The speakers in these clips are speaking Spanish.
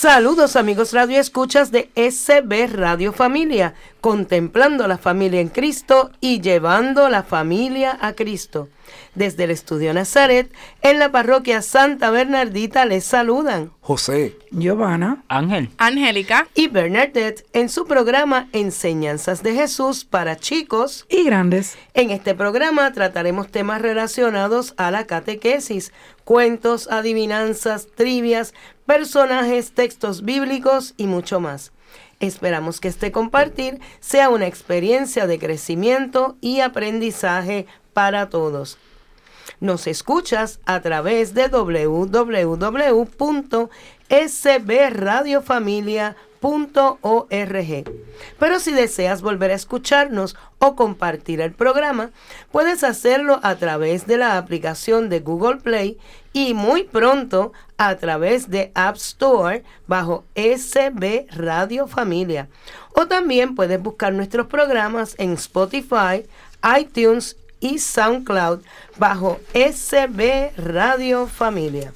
Saludos amigos radio escuchas de SB Radio Familia, contemplando la familia en Cristo y llevando la familia a Cristo. Desde el estudio Nazaret, en la parroquia Santa Bernardita les saludan José, Giovanna, Ángel, Angélica y Bernadette en su programa Enseñanzas de Jesús para chicos y grandes. En este programa trataremos temas relacionados a la catequesis, cuentos, adivinanzas, trivias, personajes, textos bíblicos y mucho más. Esperamos que este compartir sea una experiencia de crecimiento y aprendizaje para todos. Nos escuchas a través de www.sbradiofamilia.org. Pero si deseas volver a escucharnos o compartir el programa, puedes hacerlo a través de la aplicación de Google Play y muy pronto a través de App Store bajo SB Radio Familia. O también puedes buscar nuestros programas en Spotify, iTunes y SoundCloud bajo SB Radio Familia.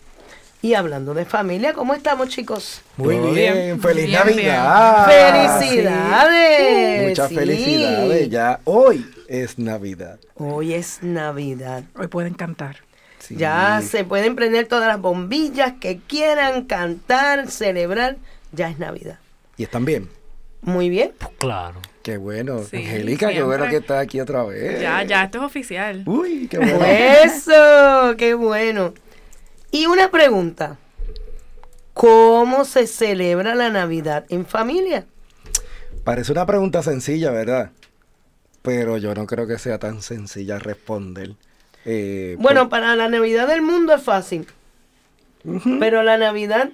Y hablando de familia, ¿cómo estamos chicos? Muy bien, feliz Bien, Navidad. ¡Felicidades! Sí, Muchas Sí. felicidades. Ya hoy es Navidad. Hoy es Navidad. Hoy pueden cantar. Sí. Ya se pueden prender todas las bombillas que quieran, cantar, celebrar. Ya es Navidad. Y están bien. Muy bien. claro. Qué bueno. Sí, Angélica, qué bueno que estás aquí otra vez. Ya, ya, esto es oficial. Uy, qué bueno. Eso, qué bueno. Y una pregunta. ¿Cómo se celebra la Navidad en familia? Parece una pregunta sencilla, ¿verdad? Pero yo no creo que sea tan sencilla responder. Eh, Bueno, para la Navidad del mundo es fácil. Pero la Navidad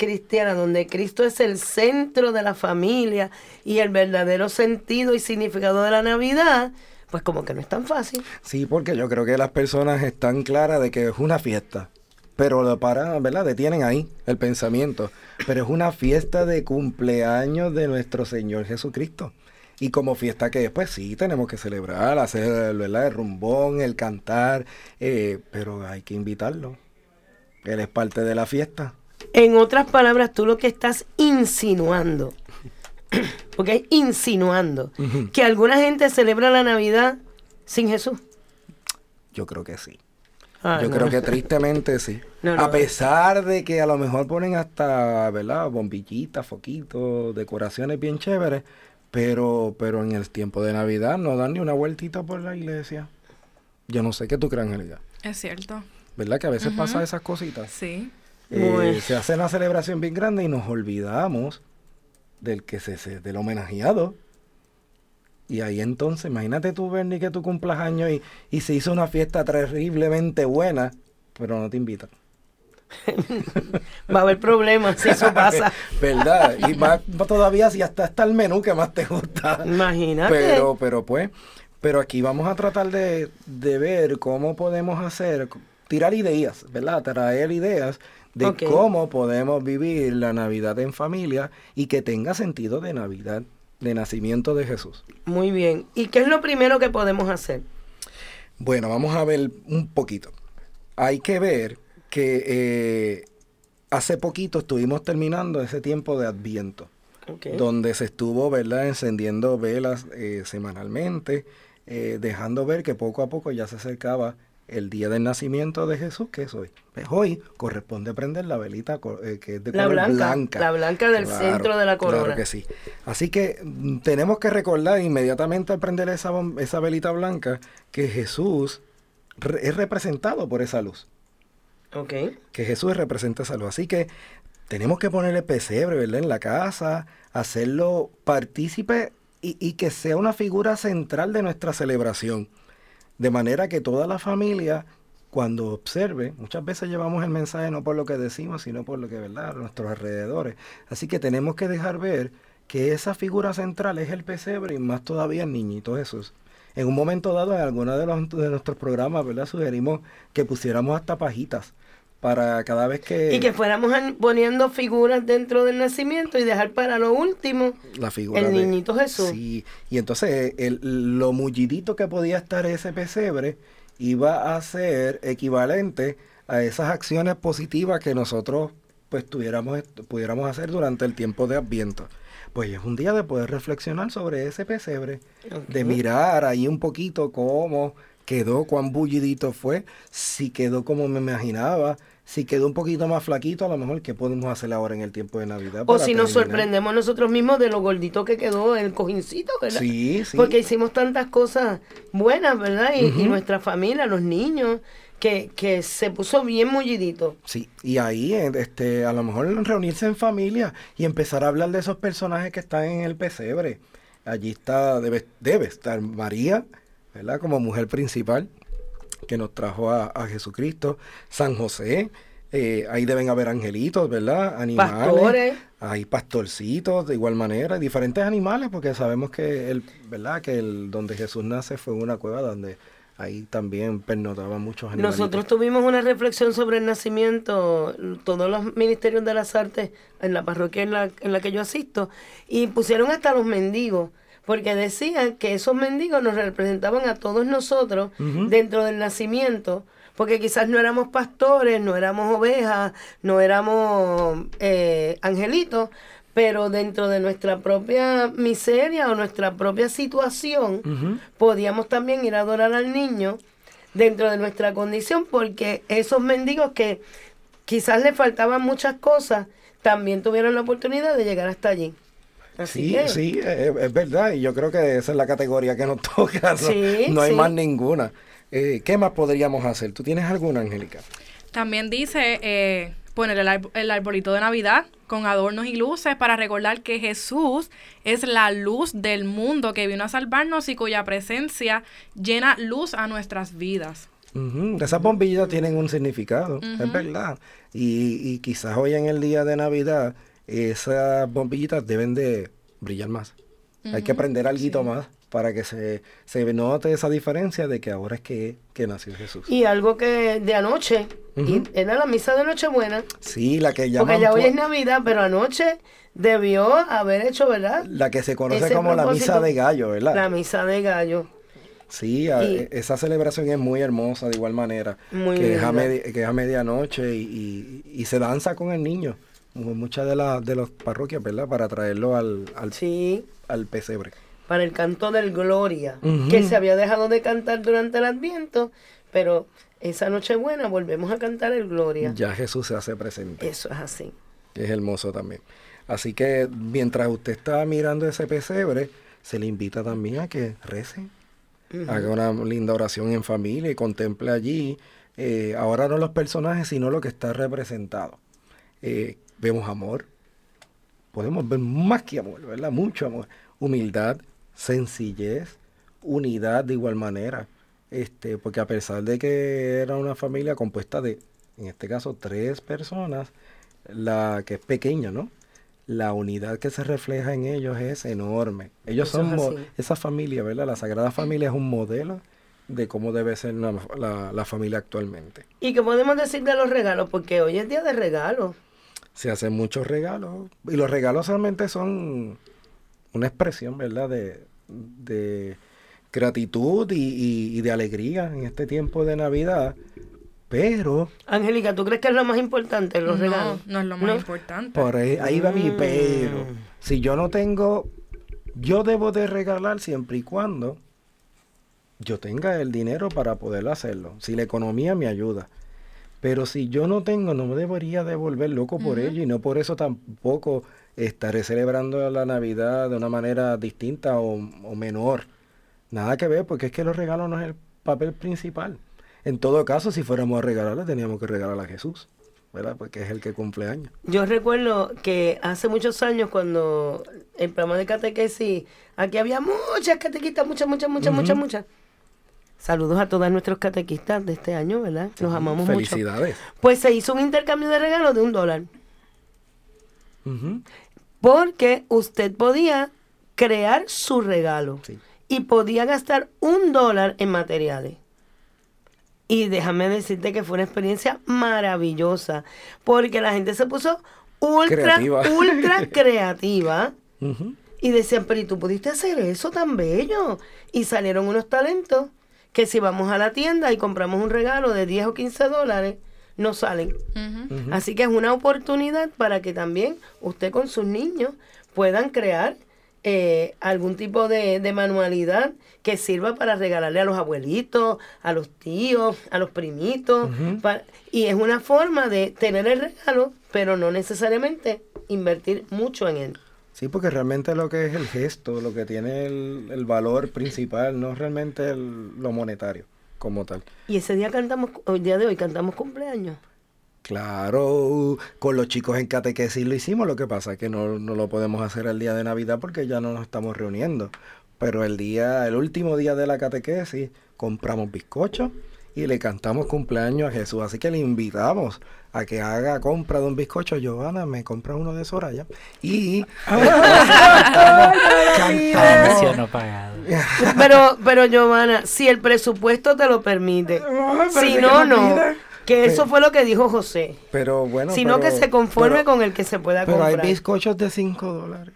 cristiana, donde Cristo es el centro de la familia y el verdadero sentido y significado de la Navidad, pues como que no es tan fácil. Sí, porque yo creo que las personas están claras de que es una fiesta. Pero lo paran, ¿verdad? Detienen ahí el pensamiento. Pero es una fiesta de cumpleaños de nuestro Señor Jesucristo. Y como fiesta que después sí tenemos que celebrar, hacer ¿verdad? el rumbón, el cantar, eh, pero hay que invitarlo. Él es parte de la fiesta. En otras palabras, tú lo que estás insinuando, porque insinuando, que alguna gente celebra la Navidad sin Jesús. Yo creo que sí. Ah, Yo no. creo que tristemente sí. No, no, a pesar de que a lo mejor ponen hasta, ¿verdad? Bombillitas, foquitos, decoraciones bien chéveres, pero, pero en el tiempo de Navidad no dan ni una vueltita por la iglesia. Yo no sé qué tú crees, Angelita. Es cierto. ¿Verdad? Que a veces pasa esas cositas. Sí. Eh, se hace una celebración bien grande y nos olvidamos del que se, se- del homenajeado. Y ahí entonces, imagínate tú, Bernie, que tú cumplas años y, y se hizo una fiesta terriblemente buena, pero no te invitan. Va a haber problemas si eso pasa. ¿Verdad? Y más todavía si hasta está el menú que más te gusta. Imagínate. Pero, pero pues, pero aquí vamos a tratar de, de ver cómo podemos hacer, tirar ideas, ¿verdad? Traer ideas de cómo podemos vivir la Navidad en familia y que tenga sentido de Navidad, de nacimiento de Jesús. Muy bien. ¿Y qué es lo primero que podemos hacer? Bueno, vamos a ver un poquito. Hay que ver que eh, hace poquito estuvimos terminando ese tiempo de Adviento. Donde se estuvo, ¿verdad?, encendiendo velas eh, semanalmente, eh, dejando ver que poco a poco ya se acercaba el día del nacimiento de Jesús, que es hoy. Pues hoy corresponde prender la velita eh, que es de La color blanca, la blanca del centro de la corona. Claro que sí. Así que mm, tenemos que recordar inmediatamente al prender esa, esa velita blanca que Jesús re- es representado por esa luz Ok. que Jesús representa esa luz. Así que tenemos que ponerle pesebre, ¿verdad? En la casa, hacerlo partícipe y, y que sea una figura central de nuestra celebración. De manera que toda la familia, cuando observe, muchas veces llevamos el mensaje no por lo que decimos, sino por lo que, ¿verdad? Nuestros alrededores. Así que tenemos que dejar ver que esa figura central es el pesebre y más todavía el niñito Jesús. En un momento dado, en alguno de, los, de nuestros programas, ¿verdad? Sugerimos que pusiéramos hasta pajitas para cada vez que... Y que fuéramos poniendo figuras dentro del nacimiento y dejar para lo último la figura el de- niñito Jesús. Sí, y entonces el, lo mullidito que podía estar ese pesebre iba a ser equivalente a esas acciones positivas que nosotros pues tuviéramos, pudiéramos hacer durante el tiempo de Adviento. Pues es un día de poder reflexionar sobre ese pesebre, de mirar ahí un poquito cómo quedó, cuán bullidito fue, si quedó como me imaginaba, si quedó un poquito más flaquito, a lo mejor, ¿qué podemos hacer ahora en el tiempo de Navidad? O si nos sorprendemos nosotros mismos de lo gordito que quedó el cojincito, ¿verdad? Sí, sí. Porque hicimos tantas cosas buenas, ¿verdad? Y, nuestra familia, los niños, que, que se puso bien mullidito. Sí, y ahí eh, este, a lo mejor reunirse en familia y empezar a hablar de esos personajes que están en el pesebre. Allí está, debe, debe estar María, ¿verdad? Como mujer principal que nos trajo a, a Jesucristo, San José, eh, ahí deben haber angelitos, ¿verdad? Animales. Pastores. Hay pastorcitos de igual manera, diferentes animales, porque sabemos que el, ¿verdad? Que el donde Jesús nace fue una cueva donde ahí también pernotaban muchos animales. Nosotros tuvimos una reflexión sobre el nacimiento, todos los ministerios de las artes en la parroquia en la, en la que yo asisto, y pusieron hasta los mendigos, porque decían que esos mendigos nos representaban a todos nosotros dentro del nacimiento, porque quizás no éramos pastores, no éramos ovejas, no éramos eh, angelitos, pero dentro de nuestra propia miseria o nuestra propia situación, podíamos también ir a adorar al niño dentro de nuestra condición, porque esos mendigos que quizás les faltaban muchas cosas, también tuvieron la oportunidad de llegar hasta allí. Así Sí, que, sí, es, es verdad, y yo creo que esa es la categoría que nos toca, no, Sí, no hay sí. más ninguna. Eh, ¿Qué más podríamos hacer? ¿Tú tienes alguna, Angélica? También dice eh, poner el, el arbolito de Navidad con adornos y luces para recordar que Jesús es la luz del mundo que vino a salvarnos y cuya presencia llena luz a nuestras vidas. Ujú, Esas bombillas tienen un significado, es verdad. Y, y quizás hoy en el día de Navidad, esas bombillitas deben de brillar más. Hay que prender algo más para que se, se note esa diferencia de que ahora es que, que nació Jesús. y algo que de anoche, y era la misa de Nochebuena, Sí, la que llaman porque ya hoy es Navidad, pero anoche debió haber hecho, ¿verdad? la que se conoce Ese como la misa de gallo, ¿verdad? La misa de gallo. Sí, Y- e- esa celebración es muy hermosa de igual manera, Muy que, es a linda. medi- que es a medianoche y, y- y se danza con el niño, muchas de las de las parroquias, ¿verdad? Para traerlo al, al, Sí, al pesebre. para el canto del Gloria, que se había dejado de cantar durante el Adviento, pero esa Nochebuena volvemos a cantar el Gloria. Ya Jesús se hace presente, Eso es así. que es hermoso también. Así que mientras usted está mirando ese pesebre, se le invita también a que rece, haga una linda oración en familia y contemple allí, eh, ahora no los personajes, sino lo que está representado. Eh, vemos amor, podemos ver más que amor, ¿verdad? Mucho amor, humildad, sencillez, unidad de igual manera. Este, porque a pesar de que era una familia compuesta de, en este caso, tres personas, la que es pequeña, ¿no? La unidad que se refleja en ellos es enorme. Ellos Eso son, esa familia, ¿verdad? La Sagrada Familia es un modelo de cómo debe ser la, la- la familia actualmente. ¿Y qué podemos decir de los regalos? Porque hoy es día de regalos. Se hacen muchos regalos y los regalos realmente son una expresión, ¿verdad? De, de gratitud y, y- y de alegría en este tiempo de Navidad, pero Angélica, ¿tú crees que es lo más importante, los no, regalos? no es lo más importante. por ahí, ahí va mi Mm. pero. Si yo no tengo, yo debo de regalar siempre y cuando yo tenga el dinero para poder hacerlo, si la economía me ayuda. Pero si yo no tengo, no me debería de volver loco por ello y no por eso tampoco estaré celebrando la Navidad de una manera distinta o, o menor. Nada que ver, porque es que los regalos no es el papel principal. En todo caso, si fuéramos a regalarle, teníamos que regalar a Jesús, ¿verdad? Porque es el que cumple años. Yo recuerdo que hace muchos años cuando el programa de catequesis, aquí había muchas catequistas, muchas, muchas, muchas, muchas, muchas. Saludos a todas nuestros catequistas de este año, ¿verdad? Los amamos mucho. Felicidades. Pues se hizo un intercambio de regalos de un dólar. Porque usted podía crear su regalo Sí. y podía gastar un dólar en materiales. Y déjame decirte que fue una experiencia maravillosa, porque la gente se puso ultra, Creativa. ultra creativa. Y decían, pero ¿y tú pudiste hacer eso tan bello? Y salieron unos talentos que si vamos a la tienda y compramos un regalo de 10 o 15 dólares, no salen. Así que es una oportunidad para que también usted con sus niños puedan crear eh, algún tipo de, de manualidad que sirva para regalarle a los abuelitos, a los tíos, a los primitos. y es una forma de tener el regalo, pero no necesariamente invertir mucho en él. Sí, porque realmente lo que es el gesto, lo que tiene el, el valor principal, no realmente el- lo monetario como tal. Y ese día cantamos, el día de hoy cantamos cumpleaños. Claro, con los chicos en catequesis lo hicimos, lo que pasa es que no, no lo podemos hacer el día de Navidad porque ya no nos estamos reuniendo. Pero el día, el último día de la catequesis, compramos bizcochos y le cantamos cumpleaños a Jesús. Así que le invitamos a que haga compra de un bizcocho. Giovanna, me compra uno de Soraya. Y cantamos. Pero, pero Giovanna, si el presupuesto te lo permite, si que no, no. Que eso fue lo que dijo José. Pero bueno. sino que pero- se conforme pero- con el que se pueda Pero hay comprar. bizcochos de 5 dólares.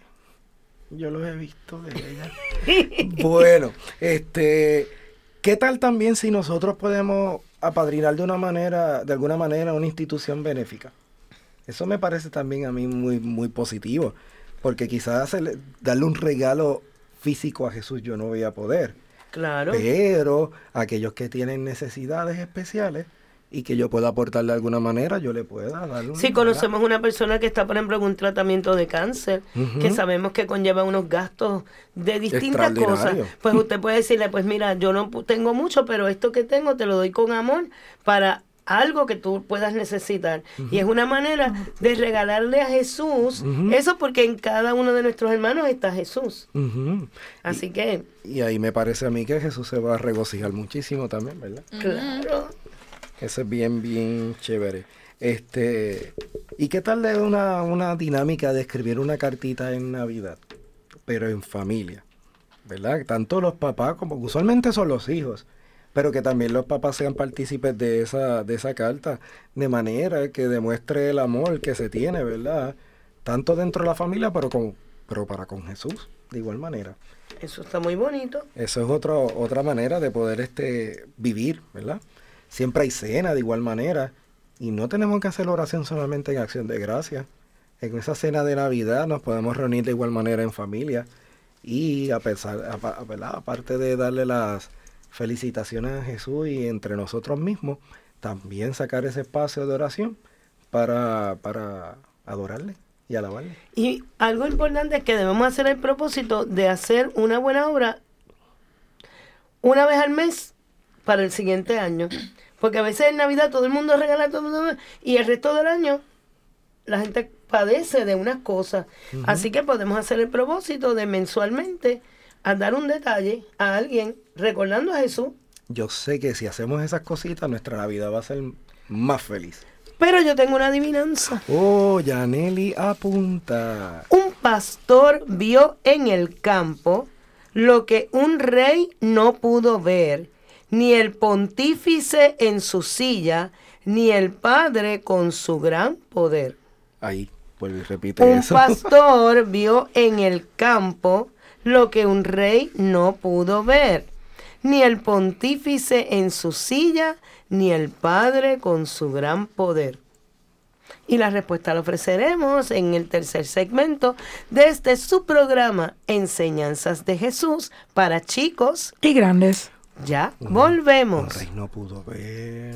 Yo los he visto de ella. bueno, este, ¿qué tal también si nosotros podemos apadrinar de una manera, de alguna manera, una institución benéfica? Eso me parece también a mí muy, muy positivo, porque quizás darle un regalo físico a Jesús yo no voy a poder, Claro. pero aquellos que tienen necesidades especiales y que yo pueda aportar de alguna manera, yo le pueda dar Si conocemos una persona que está, por ejemplo, en un tratamiento de cáncer, que sabemos que conlleva unos gastos de distintas cosas, pues usted puede decirle, pues mira, yo no pu- tengo mucho, pero esto que tengo te lo doy con amor para algo que tú puedas necesitar. Y es una manera de regalarle a Jesús eso porque en cada uno de nuestros hermanos está Jesús. Así que, Y ahí me parece a mí que Jesús se va a regocijar muchísimo también, ¿verdad? claro. Eso es bien, bien chévere. Este, ¿y qué tal de una, una dinámica de escribir una cartita en Navidad, pero en familia? ¿Verdad? Tanto los papás como usualmente son los hijos, pero que también los papás sean partícipes de esa, de esa carta, de manera que demuestre el amor que se tiene, ¿verdad? Tanto dentro de la familia, pero, con, pero para con Jesús, de igual manera. Eso está muy bonito. Eso es otro, otra manera de poder este, vivir, ¿verdad? Siempre hay cena de igual manera. Y no tenemos que hacer oración solamente en acción de gracia. En esa cena de Navidad nos podemos reunir de igual manera en familia. Y a pesar, aparte de darle las felicitaciones a Jesús y entre nosotros mismos, también sacar ese espacio de oración para, para adorarle y alabarle. Y algo importante es que debemos hacer el propósito de hacer una buena obra una vez al mes para el siguiente año. Porque a veces en Navidad todo el mundo regala todo el mundo, y el resto del año la gente padece de unas cosas. Así que podemos hacer el propósito de mensualmente a dar un detalle a alguien recordando a Jesús. Yo sé que si hacemos esas cositas, nuestra Navidad va a ser más feliz. Pero yo tengo una adivinanza. Oh, Yaneli apunta. Un pastor vio en el campo lo que un rey no pudo ver, ni el pontífice en su silla, ni el padre con su gran poder. Ahí, vuelve y repite Un eso. pastor vio en el campo lo que un rey no pudo ver, ni el pontífice en su silla, ni el padre con su gran poder. Y la respuesta la ofreceremos en el tercer segmento de este su programa Enseñanzas de Jesús para chicos. y grandes. Ya Un volvemos. rey no pudo ver.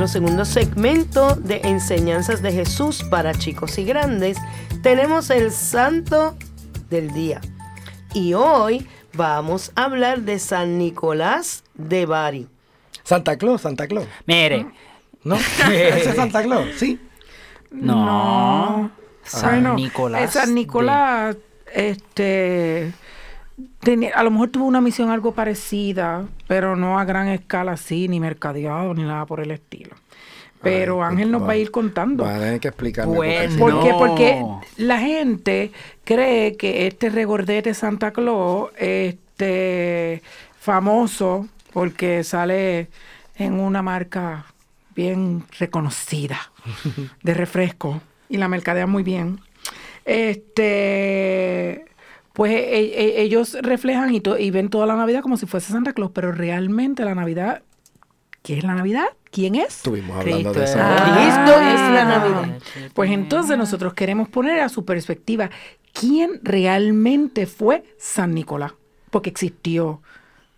Nuestro segundo segmento de enseñanzas de Jesús para chicos y grandes, tenemos el santo del día. Y hoy vamos a hablar de San Nicolás de Bari. Santa Claus, Santa Claus. Mire, ¿No? ¿Ese es Santa Claus? Sí. no. San Bueno, Nicolás. San de- Nicolás, este, tenía- a lo mejor tuvo una misión algo parecida, pero no a gran escala así, ni mercadeado, ni nada por el estilo. Pero Ay, Ángel nos va- va a ir contando. Va a tener que explicarme. Bueno. ¿Por qué? Porque la gente cree que este regordete Santa Claus, este famoso, porque sale en una marca bien reconocida de refresco y la mercadea muy bien. Este, pues e- e- ellos reflejan y, to- y ven toda la Navidad como si fuese Santa Claus, pero realmente la Navidad, ¿qué es la Navidad? ¿Quién es? Estuvimos hablando Cristo de eso. Cristo es la Navidad. Pues entonces nosotros queremos poner a su perspectiva quién realmente fue San Nicolás, porque existió.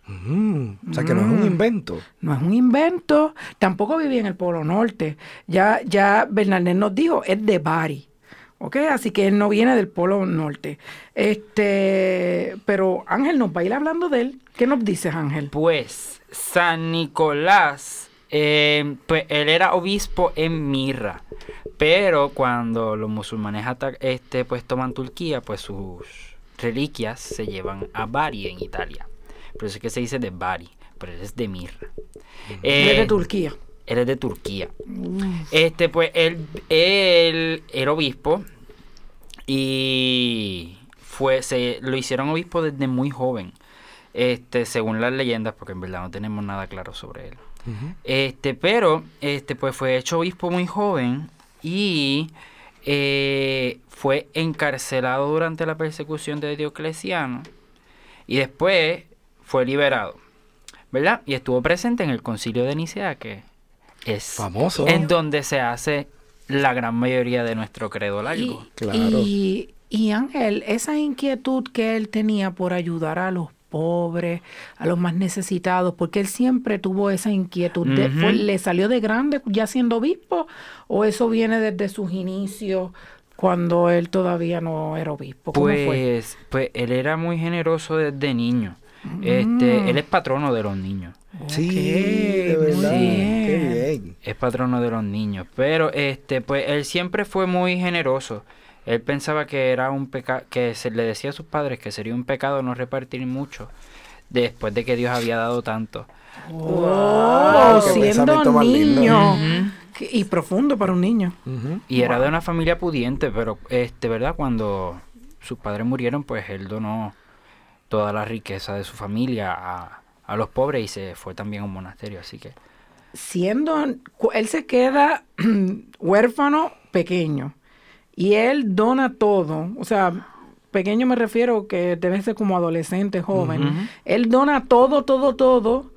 Mm, o sea que no es un invento. No es un invento, tampoco vivía en el Polo Norte. Ya, ya Bernardés nos dijo, es de Bari. ¿Ok? Así que él no viene del Polo Norte. Este, pero Ángel nos va a ir hablando de él. ¿Qué nos dices, Ángel? Pues San Nicolás, eh, pues él era obispo en Mirra, pero cuando los musulmanes este, pues toman Turquía, pues sus reliquias se llevan a Bari en Italia. Por eso es que se dice de Bari, pero él es de Mirra. Es de Eh, Turquía. Él es de Turquía. Este, pues, él, él era obispo y fue, se lo hicieron obispo desde muy joven. Este, según las leyendas, porque en verdad no tenemos nada claro sobre él. Este, pero, este, pues fue hecho obispo muy joven y eh, fue encarcelado durante la persecución de Diocleciano y después fue liberado, ¿verdad? Y estuvo presente en el concilio de Nicea, que es Famoso. en donde se hace la gran mayoría de nuestro credo largo. Claro. Y, y Ángel, esa inquietud que él tenía por ayudar a los pobres, a los más necesitados, porque él siempre tuvo esa inquietud. de- Ujú. fue- ¿Le salió de grande ya siendo obispo o eso viene desde sus inicios cuando él todavía no era obispo? ¿Cómo fue? Pues, pues él era muy generoso desde niño. Este, él es patrono de los niños. Sí, de verdad. bien. Qué bien. Es patrono de los niños. Pero este, pues él siempre fue muy generoso. Él pensaba que era un pecado, que se le decía a sus padres que sería un pecado no repartir mucho después de que Dios había dado tanto. Qué siendo niño. Y profundo para un niño. Y era de una familia pudiente, pero este, ¿verdad? Cuando sus padres murieron, pues él donó toda la riqueza de su familia a, a los pobres y se fue también a un monasterio, así que siendo, él se queda huérfano pequeño y él dona todo, o sea, pequeño me refiero que debe ser como adolescente, joven, él dona todo, todo, todo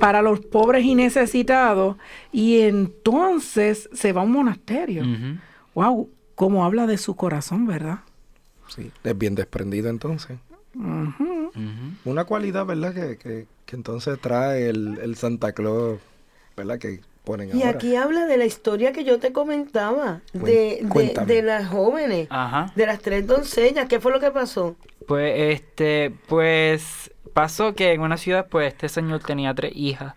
para los pobres y necesitados y entonces se va a un monasterio. ujú. Wow, cómo habla de su corazón, ¿verdad? Sí, es bien desprendido entonces. Una cualidad, ¿verdad? Que, que, que entonces trae el, el Santa Claus, ¿verdad? Que ponen Y ahora. aquí habla de la historia que yo te comentaba, de, de, de las jóvenes, Ajá. de las tres doncellas. ¿Qué fue lo que pasó? Pues este, pues pasó que en una ciudad, pues este señor tenía tres hijas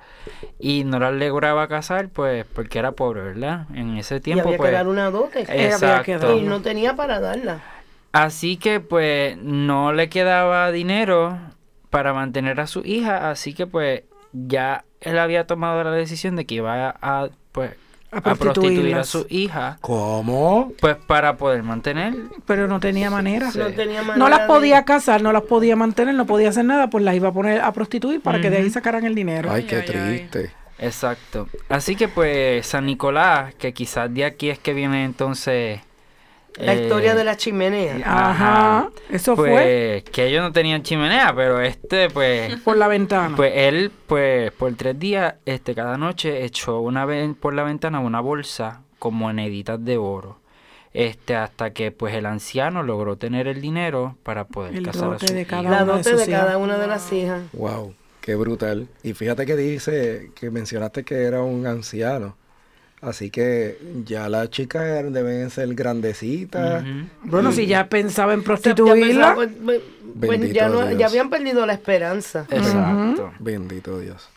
y no las lograba casar, pues porque era pobre, ¿verdad? En ese y tiempo, había pues. que dar una dote. Había que Exacto. y no tenía para darla. Así que pues no le quedaba dinero para mantener a su hija, así que pues ya él había tomado la decisión de que iba a, pues A a prostituir a su hija, ¿Cómo? pues para poder mantener. Pero no tenía manera. No tenía No las de- podía casar, no las podía mantener, no podía hacer nada, pues las iba a poner a prostituir para que de ahí sacaran el dinero. Ay, qué ay, ay. triste. Exacto. Así que pues San Nicolás, que quizás de aquí es que viene entonces... La eh, historia de la chimenea. Ajá, eso pues fue que ellos no tenían chimenea, pero este pues... por la ventana. Pues él, pues, por tres días, este, cada noche echó una vez por la ventana una bolsa con moneditas de oro. Este, hasta que pues el anciano logró tener el dinero para poder El casar a su de hija. cada La una de dote sus de cada una de las hijas. Wow, qué brutal. Y fíjate que dice que mencionaste que era un anciano. Así que ya las chicas deben ser grandecitas. Bueno, si ya pensaba en ya prostituirla, pensaba, pues, Bendito ya, no- ya habían perdido la esperanza. Exacto. Bendito Dios.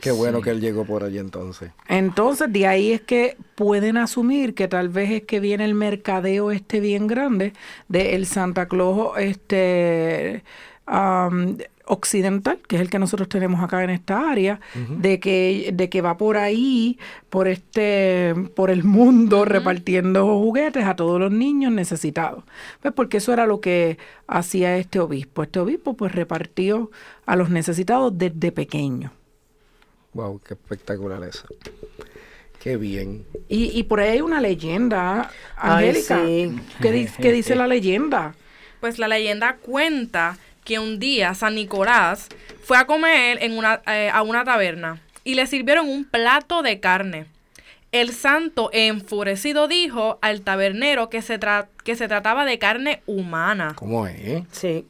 Qué bueno Sí. que él llegó por allí entonces. entonces de ahí es que pueden asumir que tal vez es que viene el mercadeo este bien grande de el Santa Claus este am, occidental, que es el que nosotros tenemos acá en esta área, de que de que va por ahí, por este por el mundo repartiendo juguetes a todos los niños necesitados. Pues porque eso era lo que hacía este obispo. Este obispo pues repartió a los necesitados desde pequeño. Wow, qué espectacular eso. Qué bien. Y, y por ahí hay una leyenda, Angélica. sí. ¿Qué, di- qué dice la leyenda? Pues la leyenda cuenta que un día San Nicolás fue a comer en una, eh, a una taberna y le sirvieron un plato de carne. El santo, enfurecido, dijo al tabernero que se, tra- que se trataba de carne humana. ¿Cómo es? Sí.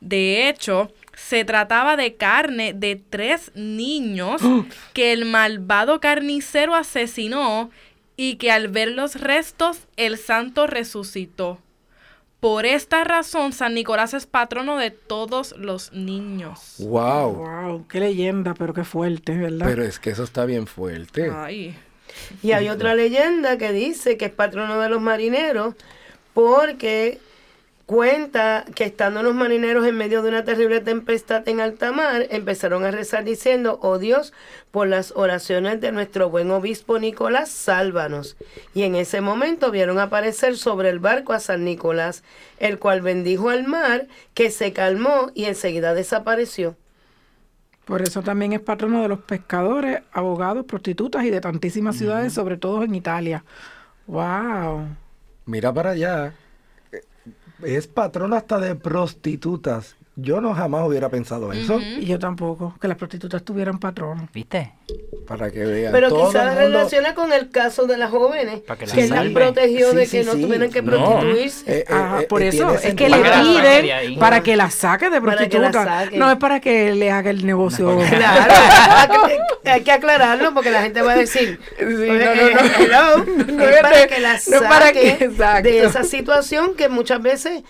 De hecho, se trataba de carne de tres niños que el malvado carnicero asesinó y que al ver los restos el santo resucitó. Por esta razón, San Nicolás es patrono de todos los niños. Wow. Wow, qué leyenda, pero qué fuerte, ¿verdad? Pero es que eso está bien fuerte. Ay. Y hay otra leyenda que dice que es patrono de los marineros porque cuenta que estando los marineros en medio de una terrible tempestad en alta mar, empezaron a rezar diciendo, oh Dios, por las oraciones de nuestro buen obispo Nicolás, sálvanos. Y en ese momento vieron aparecer sobre el barco a San Nicolás, el cual bendijo al mar, que se calmó y enseguida desapareció. Por eso también es patrono de los pescadores, abogados, prostitutas y de tantísimas ciudades, sobre todo en Italia. Wow. Mira para allá. Es patrón hasta de prostitutas. Yo no jamás hubiera pensado eso. Y yo tampoco, que las prostitutas tuvieran patrono. ¿Viste? Para que vean. Pero quizás mundo- relaciona con el caso de las jóvenes, Para que que, las protegió Sí, de sí, que no sí. tuvieran que No. prostituirse. Eh, eh, Ajá, eh, por eh, eso es que le Para que la saque de piden para que la saque de prostituta. No es para que le haga el negocio. Claro, hay que- hay que aclararlo porque la gente va a decir, no, no, "Eh, no. hello", No es es para que la no es para saque de esa situación que muchas veces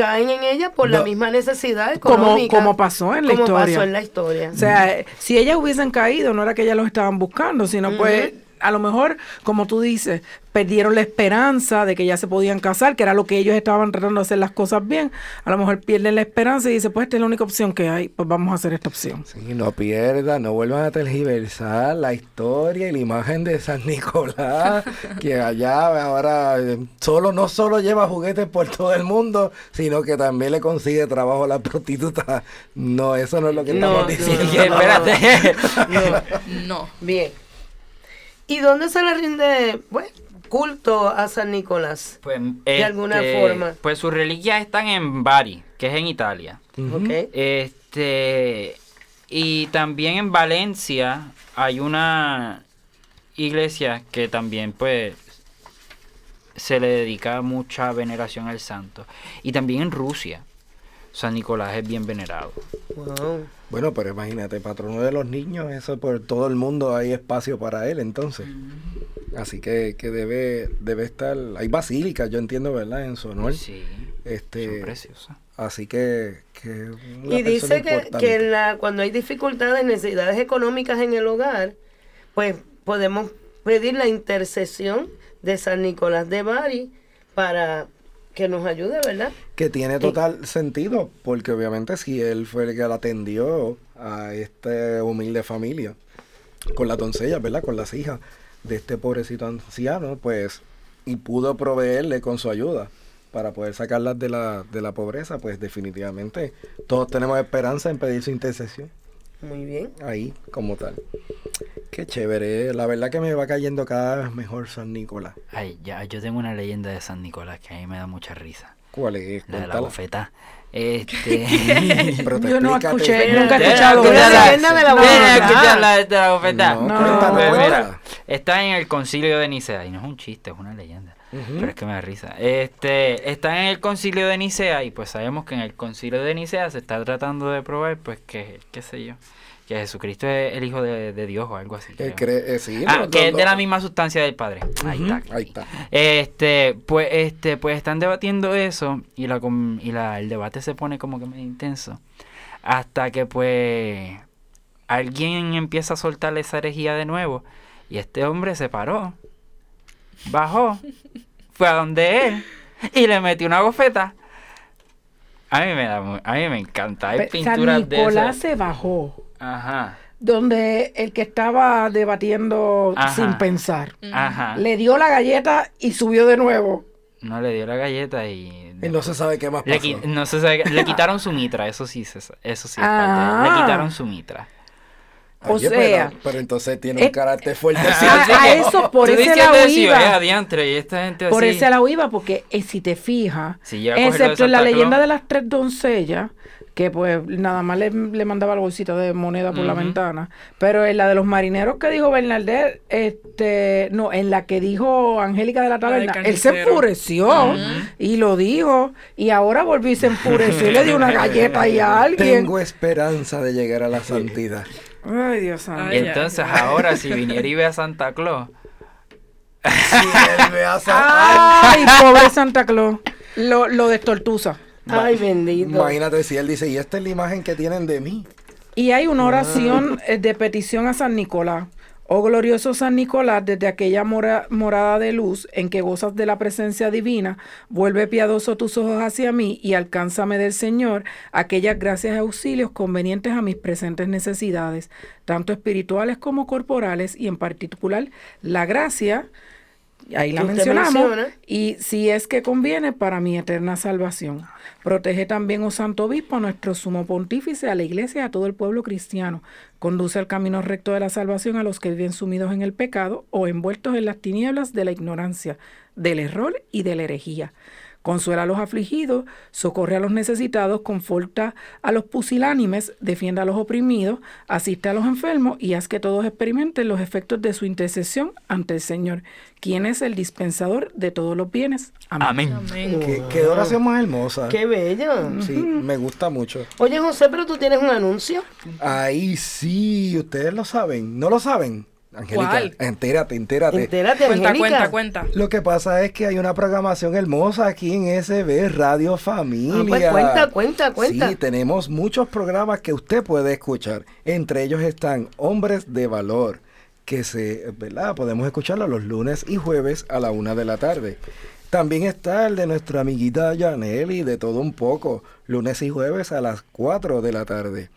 caen en ella por la misma necesidad Como, económica. como pasó en la como historia. pasó en la historia. O sea, si ellas hubiesen caído, no era que ellas los estaban buscando, sino pues a lo mejor, como tú dices, perdieron la esperanza de que ya se podían casar, que era lo que ellos estaban tratando de hacer las cosas bien. A lo mejor pierden la esperanza y dicen, pues esta es la única opción que hay, pues vamos a hacer esta opción. Sí, no pierdan, no vuelvan a tergiversar la historia y la imagen de San Nicolás, que allá ahora eh, solo no solo lleva juguetes por todo el mundo, sino que también le consigue trabajo a la prostituta. No, eso no es lo que No, estamos no, diciendo. Que, espérate. No. Bien. ¿Y dónde se le rinde culto a San Nicolás? Pues, De alguna este, forma. Pues sus reliquias están en Bari, que es en Italia. ¿Ok? Este y también en Valencia hay una iglesia que también pues se le dedica mucha veneración al santo. Y también en Rusia San Nicolás es bien venerado. Wow. Bueno, pero imagínate, patrono de los niños, eso por todo el mundo hay espacio para él entonces. Así que, que debe, debe estar, hay basílicas, yo entiendo, ¿verdad? En su honor. Sí, Este, son preciosas. Así que, que una Y dice que, que en la, cuando hay dificultades, necesidades económicas en el hogar, pues podemos pedir la intercesión de San Nicolás de Bari para que nos ayude, ¿verdad? Que tiene total sentido, porque obviamente si él fue el que la atendió a esta humilde familia, con las doncellas, ¿verdad? Con las hijas, de este pobrecito anciano, pues, y pudo proveerle con su ayuda para poder sacarlas de la, de la pobreza, pues definitivamente todos tenemos esperanza en pedir su intercesión. Muy bien. Ahí, como tal. Qué chévere. La verdad que me va cayendo cada vez mejor San Nicolás. Ay, ya, yo tengo una leyenda de San Nicolás que a mí me da mucha risa. ¿Cuál es? La de la bofeta. Este. Pero te Yo no escuché, nunca he escuchado que la de la bofeta. escuchar la de la bofeta. No, Pues está en el concilio de Nicea, y no es un chiste, es una leyenda. Pero es que me da risa. Este, está en el concilio de Nicea, y pues sabemos que en el concilio de Nicea se está tratando de probar, pues, que, qué sé yo, que Jesucristo es el Hijo de, de Dios o algo así. Que creo. cree- eh, sí, Ah, no, que no, es de la misma sustancia del Padre. Ahí está. Ahí está. Este, pues, este, pues están debatiendo eso y la com- y la, el debate se pone como que medio intenso. Hasta que pues alguien empieza a soltar esa herejía de nuevo. Y este hombre se paró. Bajó. Fue a donde él. Y le metió una bofeta. A mí me da a mí me encanta. Hay Pe- San pinturas de Nicolás eso. se bajó, Ajá. donde el que estaba debatiendo Ajá. sin pensar, Ajá. le dio la galleta y subió de nuevo. No le dio la galleta y Y no se sabe qué más Le, pasó. qui- no se sabe- le quitaron su mitra, eso sí, se eso sí. es Ah. Le quitaron su mitra. O Oye, sea, pero, pero entonces tiene un eh, carácter fuerte. Ah, sí. a eso, por ese lado iba. adiantre, y esta gente Por ese lado iba, porque eh, si te fijas, Si a excepto en la leyenda de las tres doncellas, que pues nada más le, le mandaba la bolsita de moneda por la ventana, pero en la de los marineros que dijo Bernardet, este, no, en la que dijo Angélica de la Taberna, él se enfureció y lo dijo, y ahora volvió y se enfureció y le dio una galleta ahí a alguien. Tengo esperanza de llegar a la santidad. Ay, Dios santo. Ay, entonces ahora, si viniera y ve a Santa Claus, Si él ve a Sa- Ay, pobre Santa Claus. Lo, lo destortuza. Ay, bendito. Imagínate si él dice, y esta es la imagen que tienen de mí. Y hay una oración eh, de petición a San Nicolás. Oh glorioso San Nicolás, desde aquella mora- morada de luz en que gozas de la presencia divina, vuelve piadoso tus ojos hacia mí y alcánzame del Señor aquellas gracias y auxilios convenientes a mis presentes necesidades, tanto espirituales como corporales, y en particular la gracia, ahí la mencionamos, menciona. y si es que conviene para mi eterna salvación. Protege también, oh Santo Obispo, a nuestro sumo pontífice, a la iglesia y a todo el pueblo cristiano. Conduce al camino recto de la salvación a los que viven sumidos en el pecado o envueltos en las tinieblas de la ignorancia, del error y de la herejía. Consuela a los afligidos, socorre a los necesitados, conforta a los pusilánimes, defienda a los oprimidos, asiste a los enfermos y haz que todos experimenten los efectos de su intercesión ante el Señor, quien es el dispensador de todos los bienes. Amén. amén. Amén. Qué, qué oración más hermosa. Qué bello. Sí, me gusta mucho. Oye, José, pero tú tienes un anuncio. Ahí sí, ustedes lo saben. ¿No lo saben? Angélica, ¿Cuál? entérate, entérate. Entérate, Cuenta, Angélica. cuenta, cuenta. Lo que pasa es que hay una programación hermosa aquí en SB Radio Familia. Ah, pues cuenta, cuenta, cuenta. Sí, tenemos muchos programas que usted puede escuchar. Entre ellos están Hombres de Valor, que se, ¿verdad? Podemos escucharlo los lunes y jueves a la una de la tarde. También está el de nuestra amiguita Yaneli, de todo un poco, lunes y jueves a las 4 de la tarde.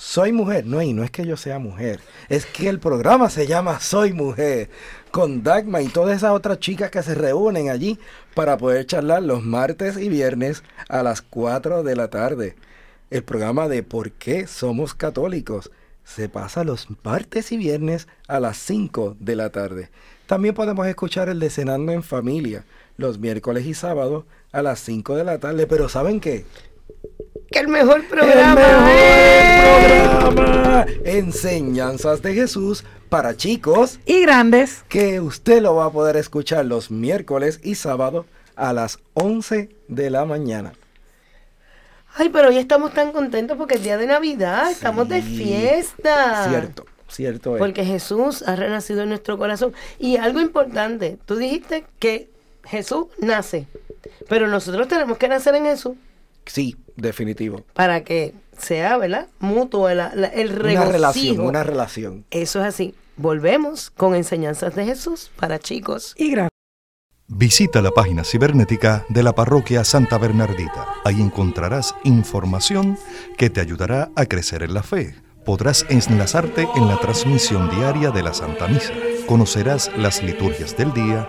Soy mujer, no, y no es que yo sea mujer, es que el programa se llama Soy Mujer, con Dagma y todas esas otras chicas que se reúnen allí para poder charlar los martes y viernes a las 4 de la tarde. El programa de ¿Por qué somos católicos? se pasa los martes y viernes a las 5 de la tarde. También podemos escuchar el de Cenando en Familia los miércoles y sábados a las 5 de la tarde, pero ¿saben qué? Que el mejor ¡El programa. mejor ¡eh! programa! Enseñanzas de Jesús para chicos Y grandes. que usted lo va a poder escuchar los miércoles y sábados a las 11 de la mañana. Ay, pero hoy estamos tan contentos porque es día de Navidad, estamos de fiesta. Cierto, cierto es. Porque Jesús ha renacido en nuestro corazón. Y algo importante, tú dijiste que Jesús nace, pero nosotros tenemos que nacer en Jesús Sí, definitivo. para que sea, ¿verdad? Mutuo el, la- el Una relación, una relación. Eso es así. Volvemos con enseñanzas de Jesús para chicos. Y grandes. Visita la página cibernética de la parroquia Santa Bernardita. Ahí encontrarás información que te ayudará a crecer en la fe. Podrás enlazarte en la transmisión diaria de la Santa Misa. Conocerás las liturgias del día,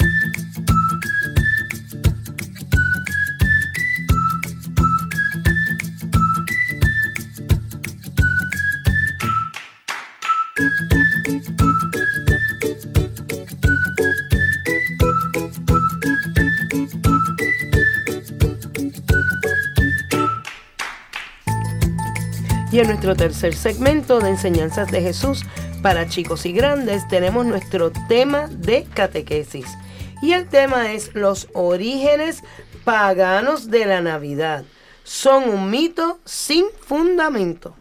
En nuestro tercer segmento de enseñanzas de Jesús para chicos y grandes tenemos nuestro tema de catequesis. Y el tema es los orígenes paganos de la Navidad. Son un mito sin fundamento.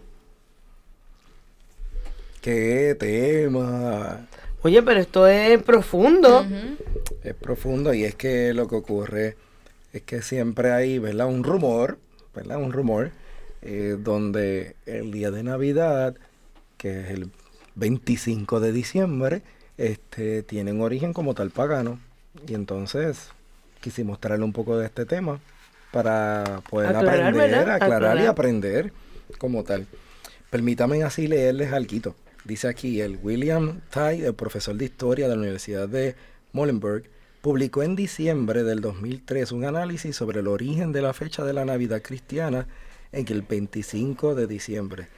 ¡Qué tema! Oye, pero esto es profundo. Es profundo y es que lo que ocurre es que siempre hay, ¿verdad? Un rumor, ¿verdad? Un rumor eh, donde el día de Navidad, que es el 25 de diciembre, este, tiene un origen como tal pagano. Y entonces quisimos traerle un poco de este tema para poder Aclarar, aprender, ¿verdad? aclarar y aprender como tal. Permítame así leerles algo. Dice aquí, el William Tai, el profesor de historia de la Universidad de Molenberg, publicó en diciembre del 2003 un análisis sobre el origen de la fecha de la Navidad cristiana en el 25 de diciembre,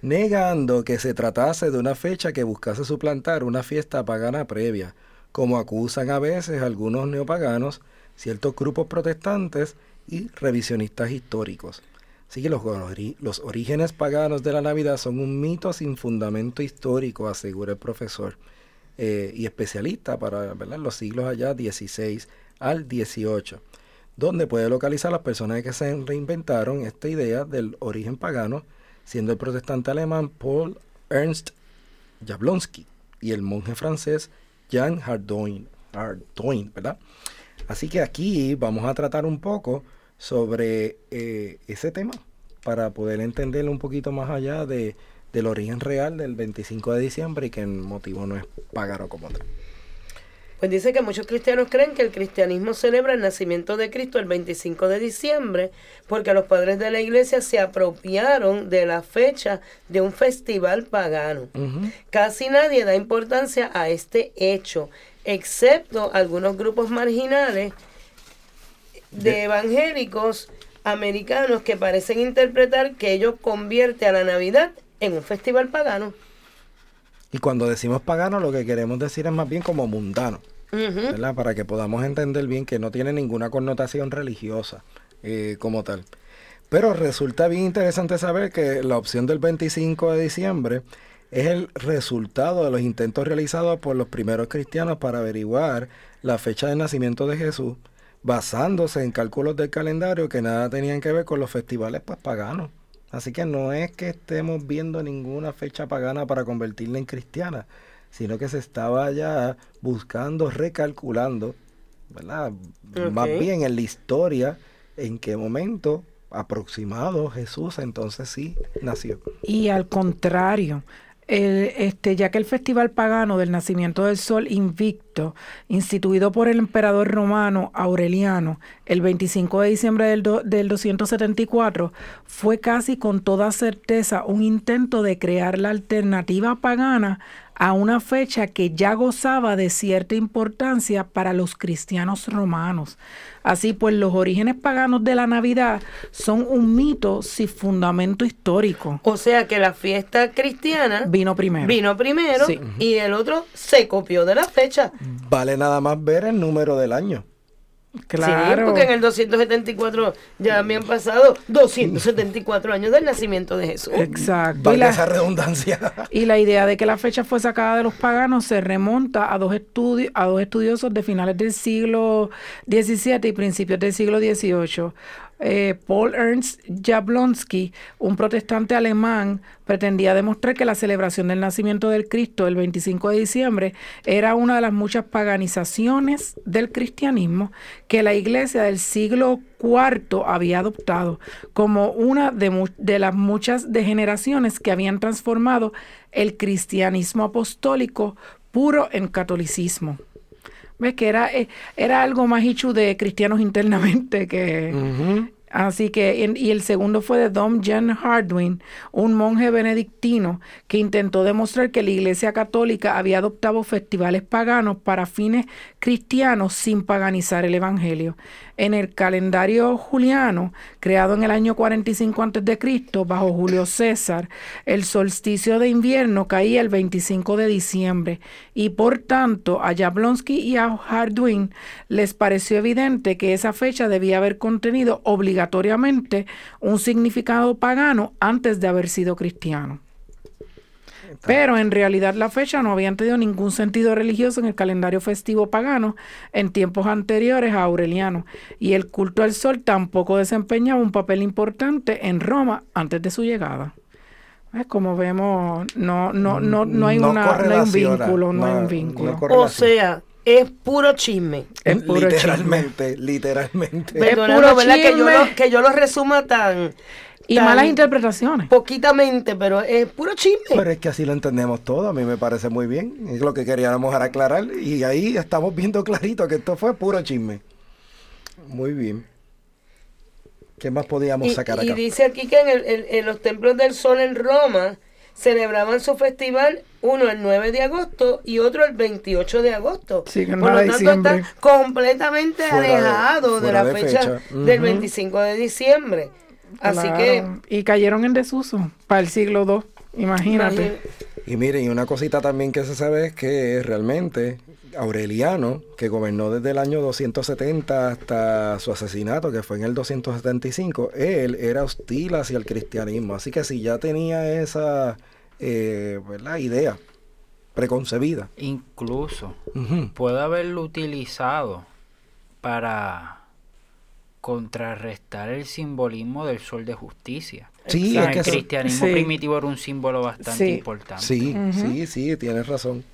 negando que se tratase de una fecha que buscase suplantar una fiesta pagana previa, como acusan a veces algunos neopaganos, ciertos grupos protestantes y revisionistas históricos. Así que los, orígenes paganos de la Navidad son un mito sin fundamento histórico, asegura el profesor eh, y especialista para los siglos allá 16 al 18, donde puede localizar las personas que se reinventaron esta idea del origen pagano, siendo el protestante alemán Paul Ernst Jablonski y el monje francés Jean Hardoin, Hardoin, ¿verdad? Así que aquí vamos a tratar un poco sobre eh, ese tema para poder entenderlo un poquito más allá de, del origen real del 25 de diciembre y que el motivo no es pagano como tal. Pues dice que muchos cristianos creen que el cristianismo celebra el nacimiento de Cristo el 25 de diciembre porque los padres de la iglesia se apropiaron de la fecha de un festival pagano. Casi nadie da importancia a este hecho, excepto algunos grupos marginales de evangélicos americanos que parecen interpretar que ello convierte a la Navidad en un festival pagano. Y cuando decimos pagano lo que queremos decir es más bien como mundano. Para que podamos entender bien que no tiene ninguna connotación religiosa eh, como tal. Pero resulta bien interesante saber que la opción del 25 de diciembre es el resultado de los intentos realizados por los primeros cristianos para averiguar la fecha de nacimiento de Jesús, basándose en cálculos del calendario que nada tenían que ver con los festivales pues, paganos. Así que no es que estemos viendo ninguna fecha pagana para convertirla en cristiana, sino que se estaba ya buscando, recalculando, ¿verdad? Más bien en la historia, en qué momento aproximado Jesús entonces sí nació. Y al contrario, el- este, ya que el Festival Pagano del Nacimiento del Sol Invicto, instituido por el emperador romano Aureliano el 25 de diciembre del, do- del 274, fue casi con toda certeza un intento de crear la alternativa pagana a una fecha que ya gozaba de cierta importancia para los cristianos romanos. Así pues, los orígenes paganos de la Navidad son un mito sin fundamento histórico. O sea que la fiesta cristiana Vino primero. vino primero Sí. y el otro se copió de la fecha. Vale nada más ver el número del año. Claro. Sí, porque en el 274 ya habían pasado 274 años del nacimiento de Jesús. Exacto. Y Valga la, esa redundancia. y la idea de que la fecha fue sacada de los paganos se remonta a dos, estudi- a dos estudiosos de finales del siglo XVII y principios del siglo XVIII. Eh, Paul Ernst Jablonski, un protestante alemán, pretendía demostrar que la celebración del nacimiento del Cristo el 25 de diciembre era una de las muchas paganizaciones del cristianismo que la iglesia del siglo IV había adoptado como una de, las muchas degeneraciones que habían transformado el cristianismo apostólico puro en catolicismo. ¿Ves que era, eh, era algo más hecho de cristianos internamente que... Así que, y el segundo fue de Dom Jan Hardwin, un monje benedictino que intentó demostrar que la Iglesia Católica había adoptado festivales paganos para fines cristianos sin paganizar el Evangelio. En el calendario juliano, creado en el año 45 a.C., bajo Julio César, el solsticio de invierno caía el 25 de diciembre y por tanto a Jablonski y a Hardwin les pareció evidente que esa fecha debía haber contenido obligatoriamente un significado pagano antes de haber sido cristiano. Pero en realidad la fecha no había tenido ningún sentido religioso en el calendario festivo pagano en tiempos anteriores a Aureliano, y el culto al sol tampoco desempeñaba un papel importante en Roma antes de su llegada. Como vemos, no, no, no, no, hay, No una, no hay un vínculo, no, hay un vínculo. O sea, es puro chisme. Es puro chisme. literalmente, literalmente. Es puro ¿verdad? Que yo, lo, que yo lo resuma tan, Y tan malas interpretaciones. poquitamente, pero es puro chisme. Pero es que así lo entendemos todo, a mí me parece muy bien. Es lo que queríamos aclarar y ahí estamos viendo clarito que esto fue puro chisme. Muy bien. ¿Qué más podíamos Y, sacar y acá? dice aquí que en, el- en- en los templos del sol en Roma celebraban su festival uno el 9 de agosto y otro el 28 de agosto. Sí, que no Por lo tanto diciembre. está completamente Fuera de- alejado de, la de fecha, fecha. del Ujú. 25 de diciembre. Así Claro. que Y cayeron en desuso para el siglo II, imagínate. imagín- Y miren, y una cosita también que se sabe es que realmente Aureliano, que gobernó desde el año 270 hasta su asesinato, que fue en el 275, él era hostil hacia el cristianismo. Así que si ya tenía esa eh, ¿verdad? idea preconcebida. Incluso puede haberlo utilizado para contrarrestar el simbolismo del sol de justicia. Sí, es que el cristianismo sí. primitivo era un símbolo bastante Sí. importante. Sí, sí, sí, tienes razón.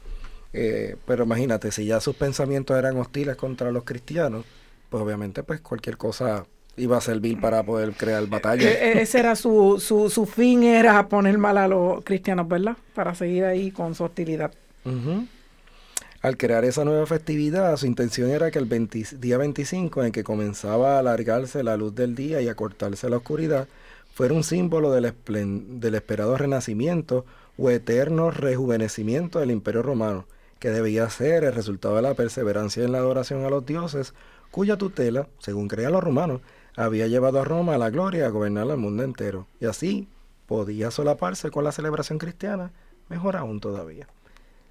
Eh, pero imagínate, si ya sus pensamientos eran hostiles contra los cristianos, pues obviamente pues cualquier cosa iba a servir para poder crear batalla. E- e- Ese era su, su, su fin, era poner mal a los cristianos, ¿verdad? Para seguir ahí con su hostilidad. Ujú. Al crear esa nueva festividad, su intención era que el 20 día 25, en que comenzaba a alargarse la luz del día y a cortarse la oscuridad, fuera un símbolo del, esperado renacimiento o eterno rejuvenecimiento del imperio romano, que debía ser el resultado de la perseverancia en la adoración a los dioses, cuya tutela, según creían los romanos, había llevado a Roma a la gloria a gobernar al mundo entero, y así podía solaparse con la celebración cristiana, mejor aún todavía.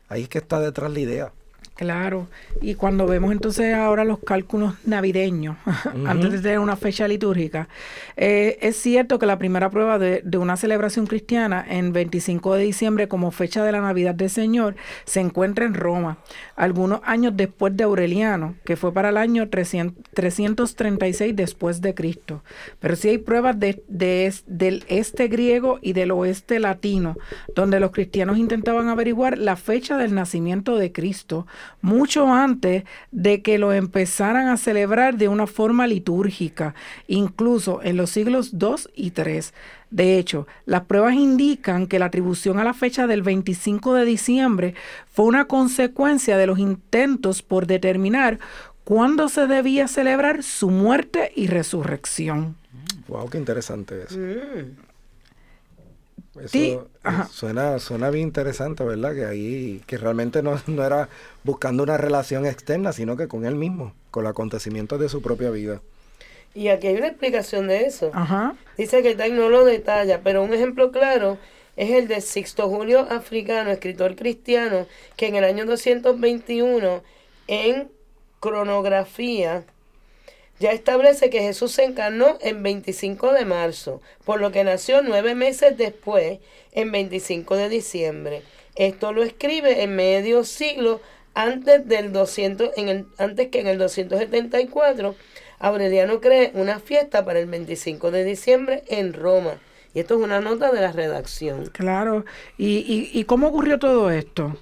Ahí es que está detrás la idea. Claro, y cuando vemos entonces ahora los cálculos navideños, antes de tener una fecha litúrgica, eh, es cierto que la primera prueba de, de una celebración cristiana en 25 de diciembre como fecha de la Navidad del Señor se encuentra en Roma, algunos años después de Aureliano, que fue para el año 300 336 después de Cristo. Pero sí hay pruebas de, de es- del este griego y del oeste latino, donde los cristianos intentaban averiguar la fecha del nacimiento de Cristo mucho antes de que lo empezaran a celebrar de una forma litúrgica, incluso en los siglos II y III. De hecho, las pruebas indican que la atribución a la fecha del 25 de diciembre fue una consecuencia de los intentos por determinar cuándo se debía celebrar su muerte y resurrección. Wow, qué interesante eso. Mm. Eso. Suena, suena bien interesante, ¿verdad? Que ahí, que realmente no, no era buscando una relación externa, sino que con él mismo, con los acontecimientos de su propia vida. Y aquí hay una explicación de eso. Ajá. Dice que Tay no lo detalla, pero un ejemplo claro es el de Sixto Julio Africano, escritor cristiano, que en el año 221 en cronografía ya establece que Jesús se encarnó en 25 de marzo, por lo que nació nueve meses después, en 25 de diciembre. Esto lo escribe en medio siglo antes del 200, en el, antes que en el 274 Aureliano cree una fiesta para el 25 de diciembre en Roma. Y esto es una nota de la redacción. Claro. ¿Y, y, y cómo ocurrió todo esto?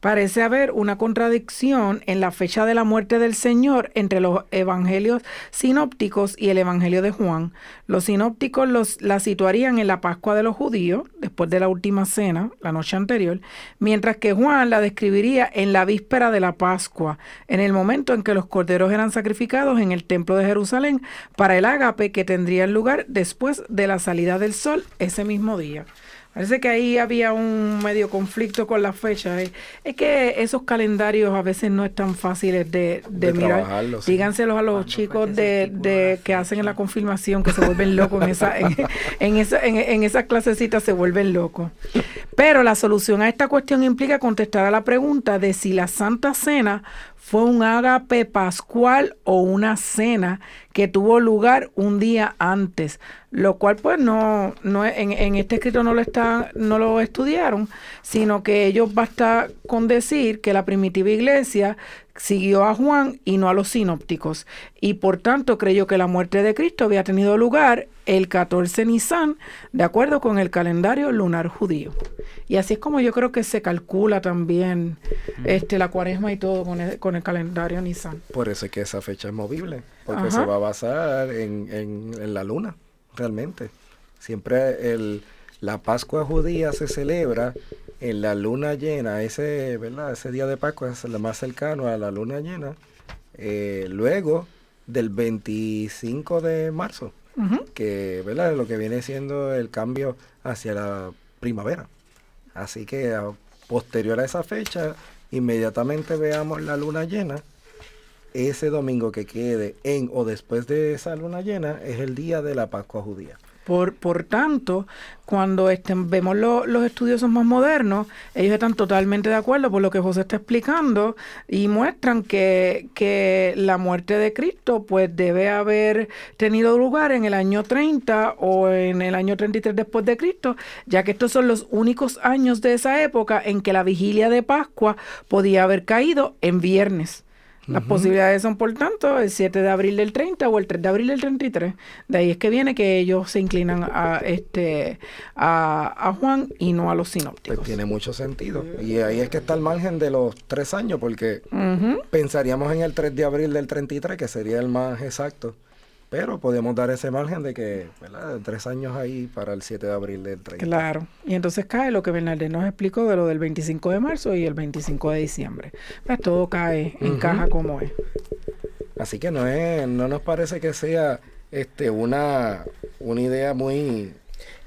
Parece haber una contradicción en la fecha de la muerte del Señor entre los evangelios sinópticos y el evangelio de Juan. Los sinópticos los, la situarían en la Pascua de los judíos, después de la última cena, la noche anterior, mientras que Juan la describiría en la víspera de la Pascua, en el momento en que los corderos eran sacrificados en el templo de Jerusalén para el ágape que tendría lugar después de la salida del sol ese mismo día. Parece que ahí había un medio conflicto con la fecha. Es, que esos calendarios a veces no es tan fáciles de, mirar. Díganselos a los chicos de, que hacen la confirmación que se vuelven locos en esa, en, esa, en, esas clasecitas se vuelven locos. Pero la solución a esta cuestión implica contestar a la pregunta de si la Santa Cena fue un ágape pascual o una cena que tuvo lugar un día antes, lo cual pues no, no en, en este escrito no lo está, no lo estudiaron, sino que ellos basta con decir que la primitiva iglesia siguió a Juan y no a los sinópticos, y por tanto creyó que la muerte de Cristo había tenido lugar el 14 Nisan, de acuerdo con el calendario lunar judío. Y así es como yo creo que se calcula también este la cuaresma y todo con el, con el calendario Nisan. Por eso es que esa fecha es movible, porque se va a basar en, en, la luna, realmente. Siempre el, la Pascua judía se celebra en la luna llena, ese, ¿verdad? ese día de Pascua es el más cercano a la luna llena, eh, luego del 25 de marzo, que ¿verdad? lo que viene siendo el cambio hacia la primavera. Así que posterior a esa fecha, inmediatamente veamos la luna llena. Ese domingo que quede en o después de esa luna llena es el día de la Pascua judía. Por, por tanto, cuando estén, vemos los estudiosos más modernos, ellos están totalmente de acuerdo por lo que José está explicando y muestran que, que la muerte de Cristo pues debe haber tenido lugar en el año 30 o en el año 33 después de Cristo, ya que estos son los únicos años de esa época en que la vigilia de Pascua podía haber caído en viernes. Las posibilidades son, por tanto, el 7 de abril del 30 o el 3 de abril del 33. De ahí es que viene que ellos se inclinan a este a, Juan y no a los sinópticos. Pues tiene mucho sentido. Y ahí es que está el margen de los tres años, porque pensaríamos en el 3 de abril del 33, que sería el más exacto. Pero podemos dar ese margen de que, ¿verdad? Tres años ahí para el 7 de abril del 30. Claro. Y entonces cae lo que Bernaldez nos explicó de lo del 25 de marzo y el 25 de diciembre. Pues todo cae, encaja como es. Así que no es, no nos parece que sea este una, una idea muy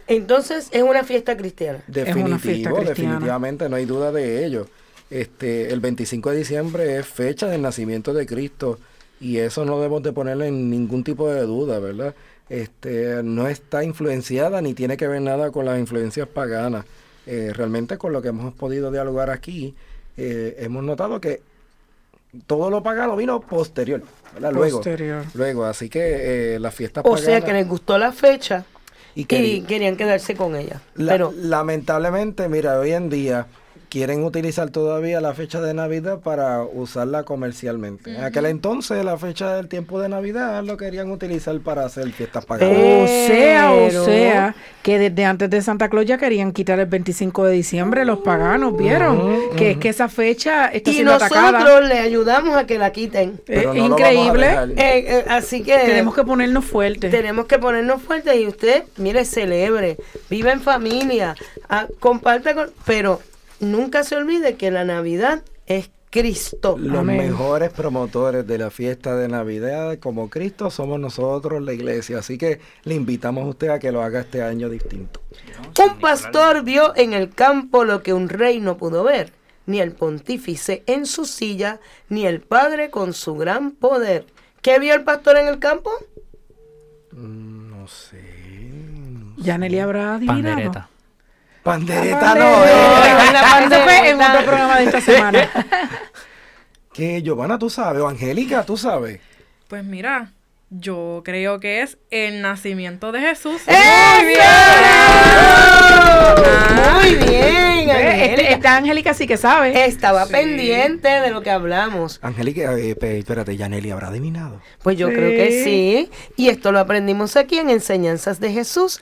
entonces es una fiesta cristiana. Definitivo, definitivamente, no hay duda de ello. Este, el 25 de diciembre es fecha del nacimiento de Cristo y eso no debemos de ponerle en ningún tipo de duda, ¿verdad? Este, no está influenciada ni tiene que ver nada con las influencias paganas. Eh, realmente con lo que hemos podido dialogar aquí, eh, hemos notado que todo lo pagano vino posterior, ¿verdad? Luego, posterior. luego, así que eh, las fiestas O sea que les gustó la fecha y, querían quedarse con ella. pero lamentablemente, mira, hoy en día quieren utilizar todavía la fecha de Navidad para usarla comercialmente. En aquel entonces la fecha del tiempo de Navidad lo querían utilizar para hacer fiestas paganas. O sea, o sea, que desde antes de Santa Claus ya querían quitar el 25 de diciembre los paganos, ¿vieron? Que es que esa fecha está y nosotros le ayudamos a que la quiten. Es increíble. Eh, eh, así que tenemos que ponernos fuertes. Tenemos que ponernos fuertes y usted, mire, celebre, vive en familia, ah, comparte con, pero nunca se olvide que la Navidad es Cristo. Los mejores promotores de la fiesta de Navidad como Cristo somos nosotros, la iglesia. Así que le invitamos a usted a que lo haga este año distinto. Un pastor vio en el campo lo que un rey no pudo ver, ni el pontífice en su silla, ni el padre con su gran poder. ¿Qué vio el pastor en el campo? Mm, no sé. Ya Nelly habrá adivinado. Pandereta no, eh. Eso fue en otro programa de esta semana. ¿Qué, Giovanna, tú sabes? O Angélica, tú sabes. Pues mira, yo creo que es el nacimiento de Jesús. ¡Muy bien! Muy bien, este, Angélica. Esta Angélica sí que sabe. Estaba pendiente de lo que hablamos. Angélica, eh, espérate, Yaneli habrá adivinado. Pues yo creo que sí. Y esto lo aprendimos aquí en Enseñanzas de Jesús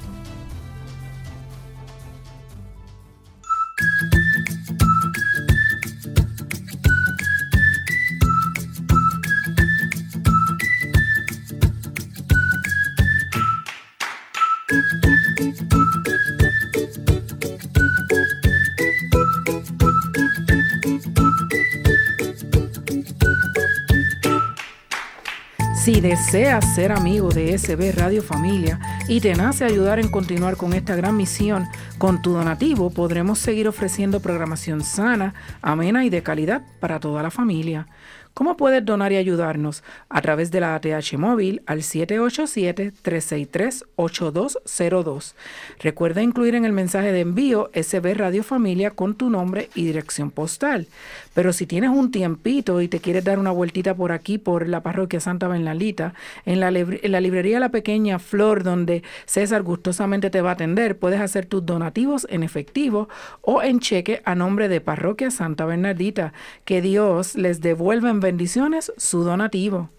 Deseas ser amigo de SB Radio Familia y te nace ayudar en continuar con esta gran misión, con tu donativo podremos seguir ofreciendo programación sana, amena y de calidad para toda la familia. ¿Cómo puedes donar y ayudarnos? A través de la ATH móvil al 787-363-8202. Recuerda incluir en el mensaje de envío SB Radio Familia con tu nombre y dirección postal. Pero si tienes un tiempito y te quieres dar una vueltita por aquí, por la parroquia Santa Benlalita, en la, en la librería La Pequeña Flor, donde César gustosamente te va a atender, puedes hacer tus donativos en efectivo o en cheque a nombre de Parroquia Santa Bernardita. Que Dios les devuelva en bendiciones su donativo.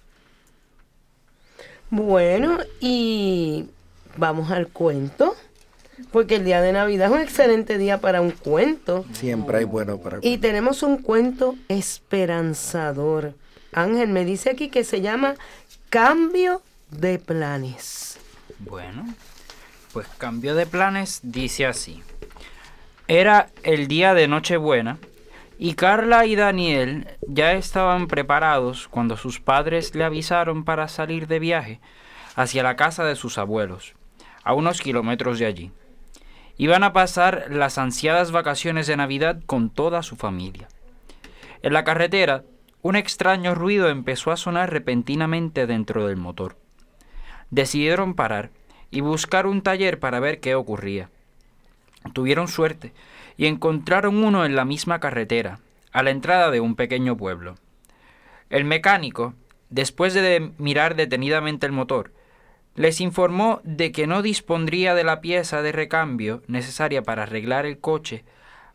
Bueno, y vamos al cuento. Porque el día de Navidad es un excelente día para un cuento. Siempre hay bueno para Y tenemos un cuento esperanzador. Ángel me dice aquí que se llama Cambio de planes. Bueno, pues cambio de planes dice así. Era el día de Nochebuena y Carla y Daniel ya estaban preparados cuando sus padres le avisaron para salir de viaje hacia la casa de sus abuelos, a unos kilómetros de allí. Iban a pasar las ansiadas vacaciones de Navidad con toda su familia. En la carretera, un extraño ruido empezó a sonar repentinamente dentro del motor. Decidieron parar y buscar un taller para ver qué ocurría. Tuvieron suerte y encontraron uno en la misma carretera, a la entrada de un pequeño pueblo. El mecánico, después de mirar detenidamente el motor, les informó de que no dispondría de la pieza de recambio necesaria para arreglar el coche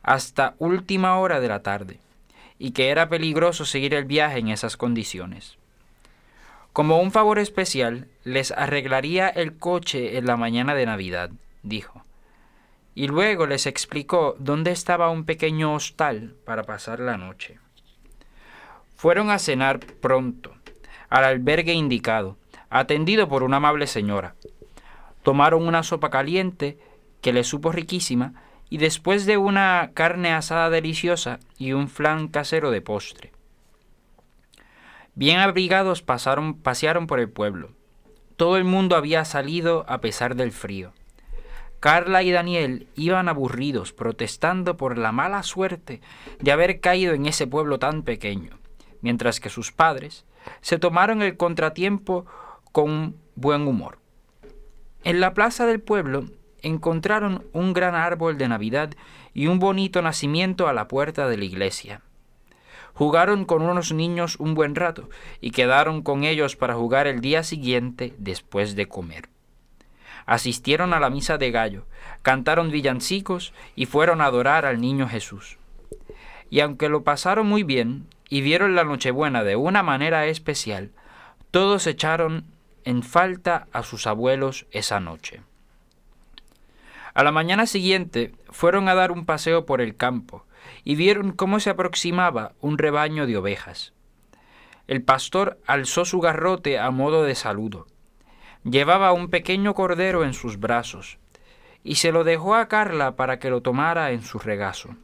hasta última hora de la tarde, y que era peligroso seguir el viaje en esas condiciones. Como un favor especial, les arreglaría el coche en la mañana de Navidad, dijo. Y luego les explicó dónde estaba un pequeño hostal para pasar la noche. Fueron a cenar pronto, al albergue indicado, atendido por una amable señora. Tomaron una sopa caliente que les supo riquísima y después de una carne asada deliciosa y un flan casero de postre. Bien abrigados pasaron, pasearon por el pueblo. Todo el mundo había salido a pesar del frío. Carla y Daniel iban aburridos, protestando por la mala suerte de haber caído en ese pueblo tan pequeño, mientras que sus padres se tomaron el contratiempo con buen humor. En la plaza del pueblo encontraron un gran árbol de Navidad y un bonito nacimiento a la puerta de la iglesia. Jugaron con unos niños un buen rato y quedaron con ellos para jugar el día siguiente después de comer. Asistieron a la misa de gallo, cantaron villancicos y fueron a adorar al niño Jesús. Y aunque lo pasaron muy bien y vieron la Nochebuena de una manera especial, todos echaron en falta a sus abuelos esa noche. A la mañana siguiente fueron a dar un paseo por el campo y vieron cómo se aproximaba un rebaño de ovejas. El pastor alzó su garrote a modo de saludo. Llevaba un pequeño cordero en sus brazos y se lo dejó a Carla para que lo tomara en su regazo.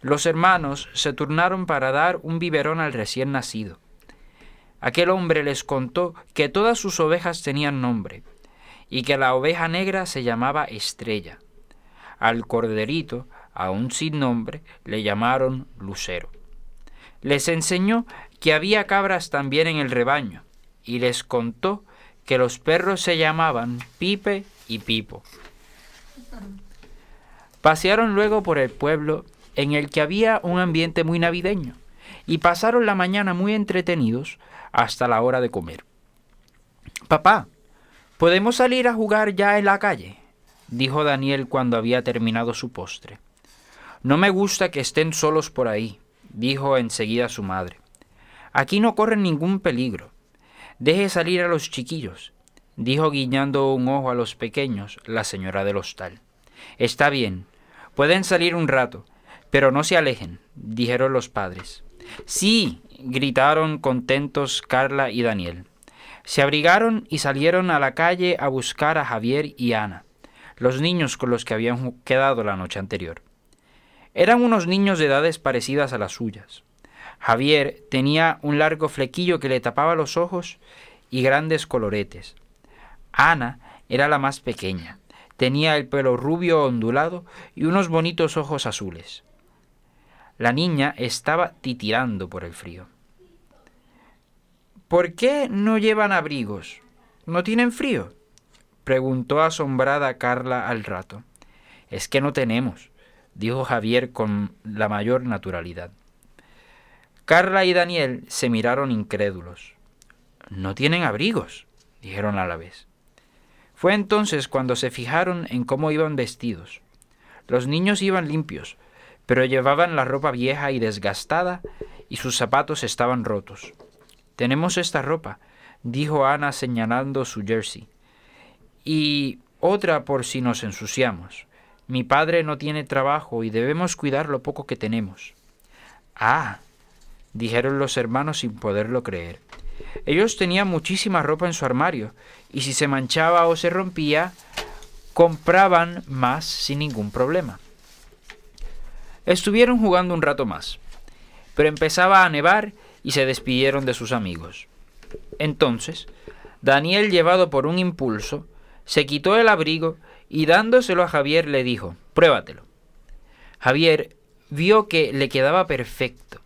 Los hermanos se turnaron para dar un biberón al recién nacido. Aquel hombre les contó que todas sus ovejas tenían nombre y que la oveja negra se llamaba Estrella. Al corderito, aún sin nombre, le llamaron Lucero. Les enseñó que había cabras también en el rebaño y les contó que los perros se llamaban Pipe y Pipo. Pasearon luego por el pueblo en el que había un ambiente muy navideño y pasaron la mañana muy entretenidos hasta la hora de comer. Papá, ¿Podemos salir a jugar ya en la calle? dijo Daniel cuando había terminado su postre. No me gusta que estén solos por ahí, dijo enseguida su madre. Aquí no corren ningún peligro. Deje salir a los chiquillos, dijo guiñando un ojo a los pequeños la señora del hostal. Está bien, pueden salir un rato, pero no se alejen, dijeron los padres. Sí, gritaron contentos Carla y Daniel. Se abrigaron y salieron a la calle a buscar a Javier y Ana, los niños con los que habían quedado la noche anterior. Eran unos niños de edades parecidas a las suyas. Javier tenía un largo flequillo que le tapaba los ojos y grandes coloretes. Ana era la más pequeña. Tenía el pelo rubio ondulado y unos bonitos ojos azules. La niña estaba titirando por el frío. ¿Por qué no llevan abrigos? ¿No tienen frío? preguntó asombrada Carla al rato. Es que no tenemos, dijo Javier con la mayor naturalidad. Carla y Daniel se miraron incrédulos. No tienen abrigos, dijeron a la vez. Fue entonces cuando se fijaron en cómo iban vestidos. Los niños iban limpios, pero llevaban la ropa vieja y desgastada y sus zapatos estaban rotos. Tenemos esta ropa, dijo Ana señalando su jersey, y otra por si nos ensuciamos. Mi padre no tiene trabajo y debemos cuidar lo poco que tenemos. Ah, dijeron los hermanos sin poderlo creer. Ellos tenían muchísima ropa en su armario, y si se manchaba o se rompía, compraban más sin ningún problema. Estuvieron jugando un rato más, pero empezaba a nevar y se despidieron de sus amigos. Entonces, Daniel, llevado por un impulso, se quitó el abrigo y dándoselo a Javier le dijo, pruébatelo. Javier vio que le quedaba perfecto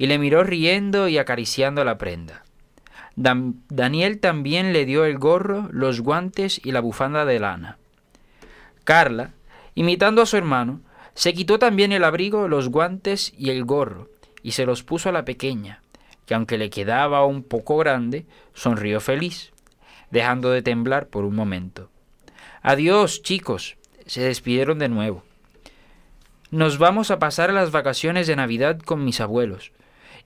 y le miró riendo y acariciando la prenda. Daniel también le dio el gorro, los guantes y la bufanda de lana. Carla, imitando a su hermano, se quitó también el abrigo, los guantes y el gorro, y se los puso a la pequeña, que aunque le quedaba un poco grande, sonrió feliz, dejando de temblar por un momento. Adiós, chicos, se despidieron de nuevo. Nos vamos a pasar las vacaciones de Navidad con mis abuelos,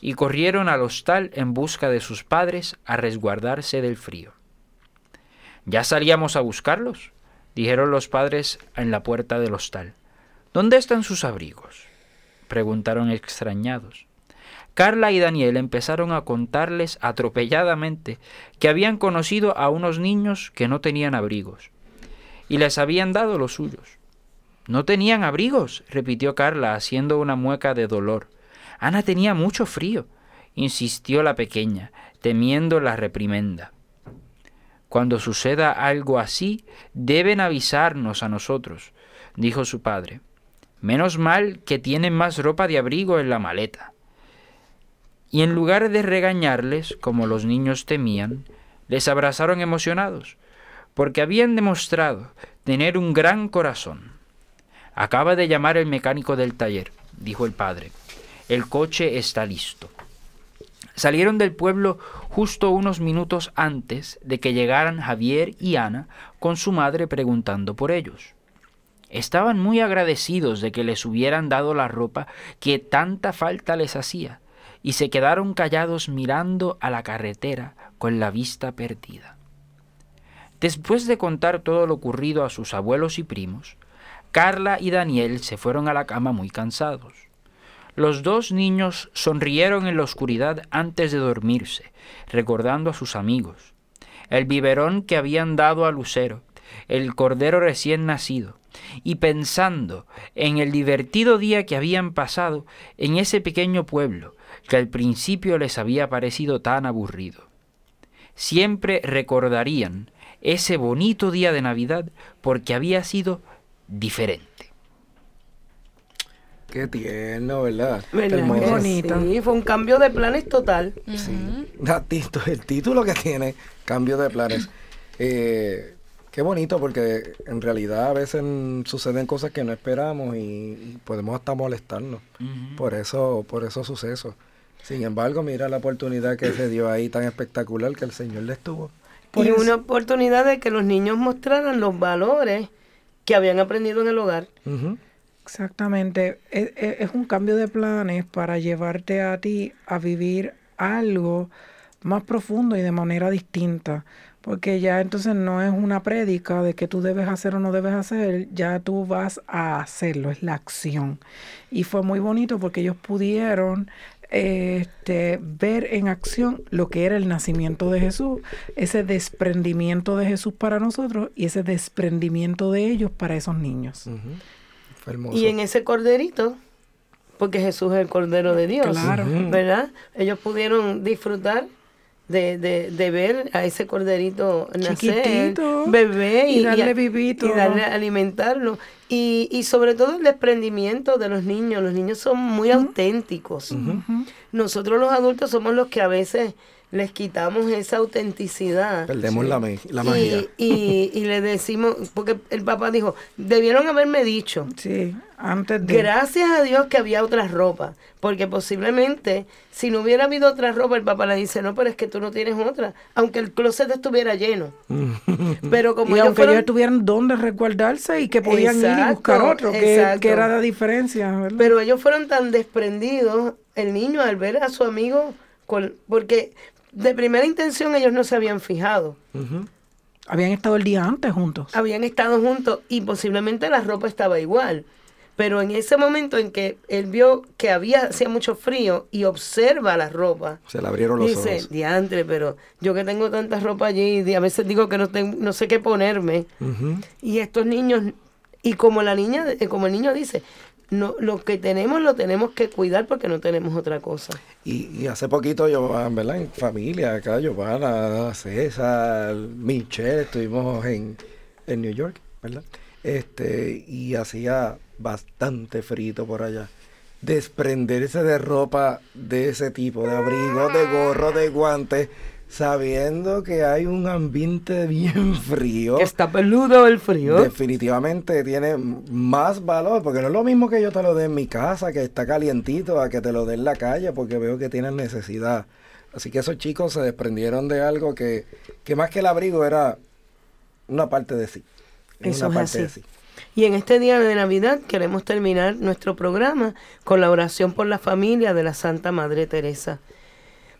y corrieron al hostal en busca de sus padres a resguardarse del frío. ¿Ya salíamos a buscarlos? dijeron los padres en la puerta del hostal. ¿Dónde están sus abrigos? preguntaron extrañados. Carla y Daniel empezaron a contarles atropelladamente que habían conocido a unos niños que no tenían abrigos, y les habían dado los suyos. No tenían abrigos, repitió Carla, haciendo una mueca de dolor. Ana tenía mucho frío, insistió la pequeña, temiendo la reprimenda. Cuando suceda algo así, deben avisarnos a nosotros, dijo su padre. Menos mal que tienen más ropa de abrigo en la maleta. Y en lugar de regañarles, como los niños temían, les abrazaron emocionados, porque habían demostrado tener un gran corazón. Acaba de llamar el mecánico del taller, dijo el padre. El coche está listo. Salieron del pueblo justo unos minutos antes de que llegaran Javier y Ana con su madre preguntando por ellos. Estaban muy agradecidos de que les hubieran dado la ropa que tanta falta les hacía, y se quedaron callados mirando a la carretera con la vista perdida. Después de contar todo lo ocurrido a sus abuelos y primos, Carla y Daniel se fueron a la cama muy cansados. Los dos niños sonrieron en la oscuridad antes de dormirse, recordando a sus amigos, el biberón que habían dado a Lucero, el cordero recién nacido, y pensando en el divertido día que habían pasado en ese pequeño pueblo que al principio les había parecido tan aburrido. Siempre recordarían ese bonito día de Navidad porque había sido diferente. Qué tierno, ¿verdad? ¿Verdad que bonito. Sí, fue un cambio de planes total. Sí. Gatito, El título que tiene, Cambio de Planes. Eh, qué bonito porque en realidad a veces suceden cosas que no esperamos y, podemos hasta molestarnos por eso, por esos sucesos. Sin embargo, mira la oportunidad que se dio ahí tan espectacular que el Señor les tuvo. y una oportunidad de que los niños mostraran los valores que habían aprendido en el hogar. Ujú. Exactamente. Es, es- es un cambio de planes para llevarte a ti a vivir algo más profundo y de manera distinta. Porque ya entonces no es una prédica de que tú debes hacer o no debes hacer, ya tú vas a hacerlo, es la acción. Y fue muy bonito porque ellos pudieron este, ver en acción lo que era el nacimiento de Jesús, ese desprendimiento de Jesús para nosotros y ese desprendimiento de ellos para esos niños. Fue hermoso. Y en ese corderito, porque Jesús es el Cordero de Dios, Claro. ¿verdad? Ellos pudieron disfrutar de, de, de ver a ese corderito nacer, bebé y, y darle vivito. y darle alimentarlo. Y, y sobre todo el desprendimiento de los niños. Los niños son muy auténticos. Nosotros los adultos somos los que a veces les quitamos esa autenticidad. Perdemos la, la Y- magia. Y, y le decimos, porque el papá dijo, debieron haberme dicho, Sí, antes de... Gracias a Dios que había otra ropa, porque posiblemente si no hubiera habido otra ropa, el papá le dice, no, pero es que tú no tienes otra, aunque el closet estuviera lleno. Pero como y ellos aunque fueron- ellos tuvieran dónde resguardarse y que podían ir y buscar otro, que, que era la diferencia, ¿verdad? pero ellos fueron tan desprendidos, el niño al ver a su amigo, con- porque de primera intención ellos no se habían fijado. Habían estado el día antes juntos. habían estado juntos y posiblemente la ropa estaba igual. Pero en ese momento en que él vio que había hacía mucho frío y observa la ropa, Se le abrieron los Dice, ojos. diantre, pero yo que tengo tanta ropa allí, y a veces digo que no, tengo, no sé qué ponerme. Y estos niños, y como la niña, eh, como el niño dice, no, lo que tenemos lo tenemos que cuidar porque no tenemos otra cosa. Y, y hace poquito yo, ah, ¿verdad? En familia, acá, Giovanna, César, Michelle, estuvimos en, en New York, ¿verdad? Este, y hacía bastante frito por allá. Desprenderse de ropa de ese tipo, de abrigo, de gorro, de guantes, sabiendo que hay un ambiente bien frío. Que está peludo el frío. Definitivamente tiene más valor, porque no es lo mismo que yo te lo dé en mi casa, que está calientito, a que te lo dé en la calle, porque veo que tienen necesidad. Así que esos chicos se desprendieron de algo que, que más que el abrigo era una parte de sí. Eso una es parte de sí. Y en este día de Navidad queremos terminar nuestro programa con la oración por la familia de la Santa Madre Teresa.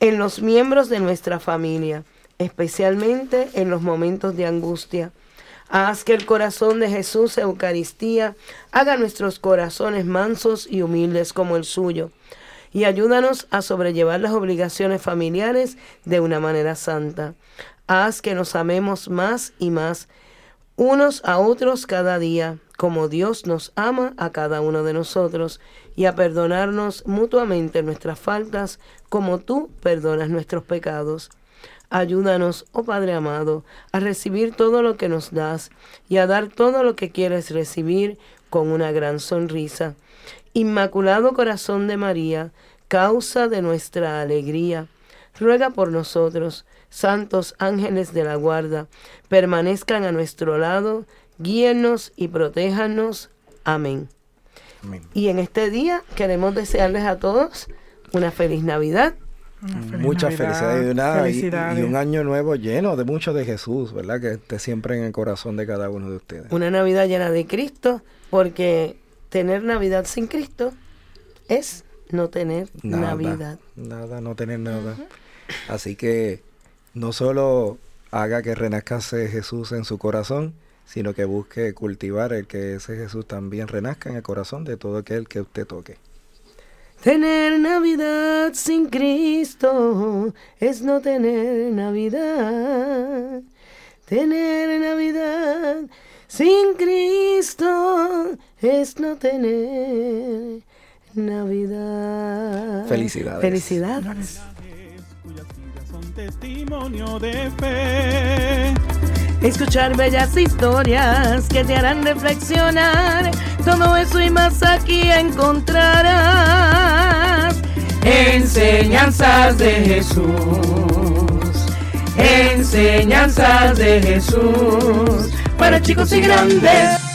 en los miembros de nuestra familia, especialmente en los momentos de angustia. Haz que el corazón de Jesús, Eucaristía, haga nuestros corazones mansos y humildes como el suyo. Y ayúdanos a sobrellevar las obligaciones familiares de una manera santa. Haz que nos amemos más y más unos a otros cada día, como Dios nos ama a cada uno de nosotros, y a perdonarnos mutuamente nuestras faltas, como tú perdonas nuestros pecados. Ayúdanos, oh Padre amado, a recibir todo lo que nos das y a dar todo lo que quieres recibir con una gran sonrisa. Inmaculado Corazón de María, causa de nuestra alegría, ruega por nosotros, santos ángeles de la guarda, permanezcan a nuestro lado, guíennos y protéjanos. Amén. Amén. Y en este día queremos desearles a todos una feliz Navidad. Una feliz Muchas Navidad, felicidades y, una- felicidades. y un año nuevo lleno de mucho de Jesús, ¿verdad? Que esté siempre en el corazón de cada uno de ustedes. Una Navidad llena de Cristo, porque tener Navidad sin Cristo es no tener Nada, Navidad. Nada, no tener nada. Así que no solo haga que renazca ese Jesús en su corazón, sino que busque cultivar el que ese Jesús también renazca en el corazón de todo aquel que usted toque. Tener Navidad sin Cristo es no tener Navidad. Tener Navidad sin Cristo es no tener Navidad. Felicidades. Felicidades. cuyas vidas son testimonio de fe. Escuchar bellas historias que te harán reflexionar. Todo eso y más aquí encontrarás. Enseñanzas de Jesús. Enseñanzas de Jesús para chicos y grandes.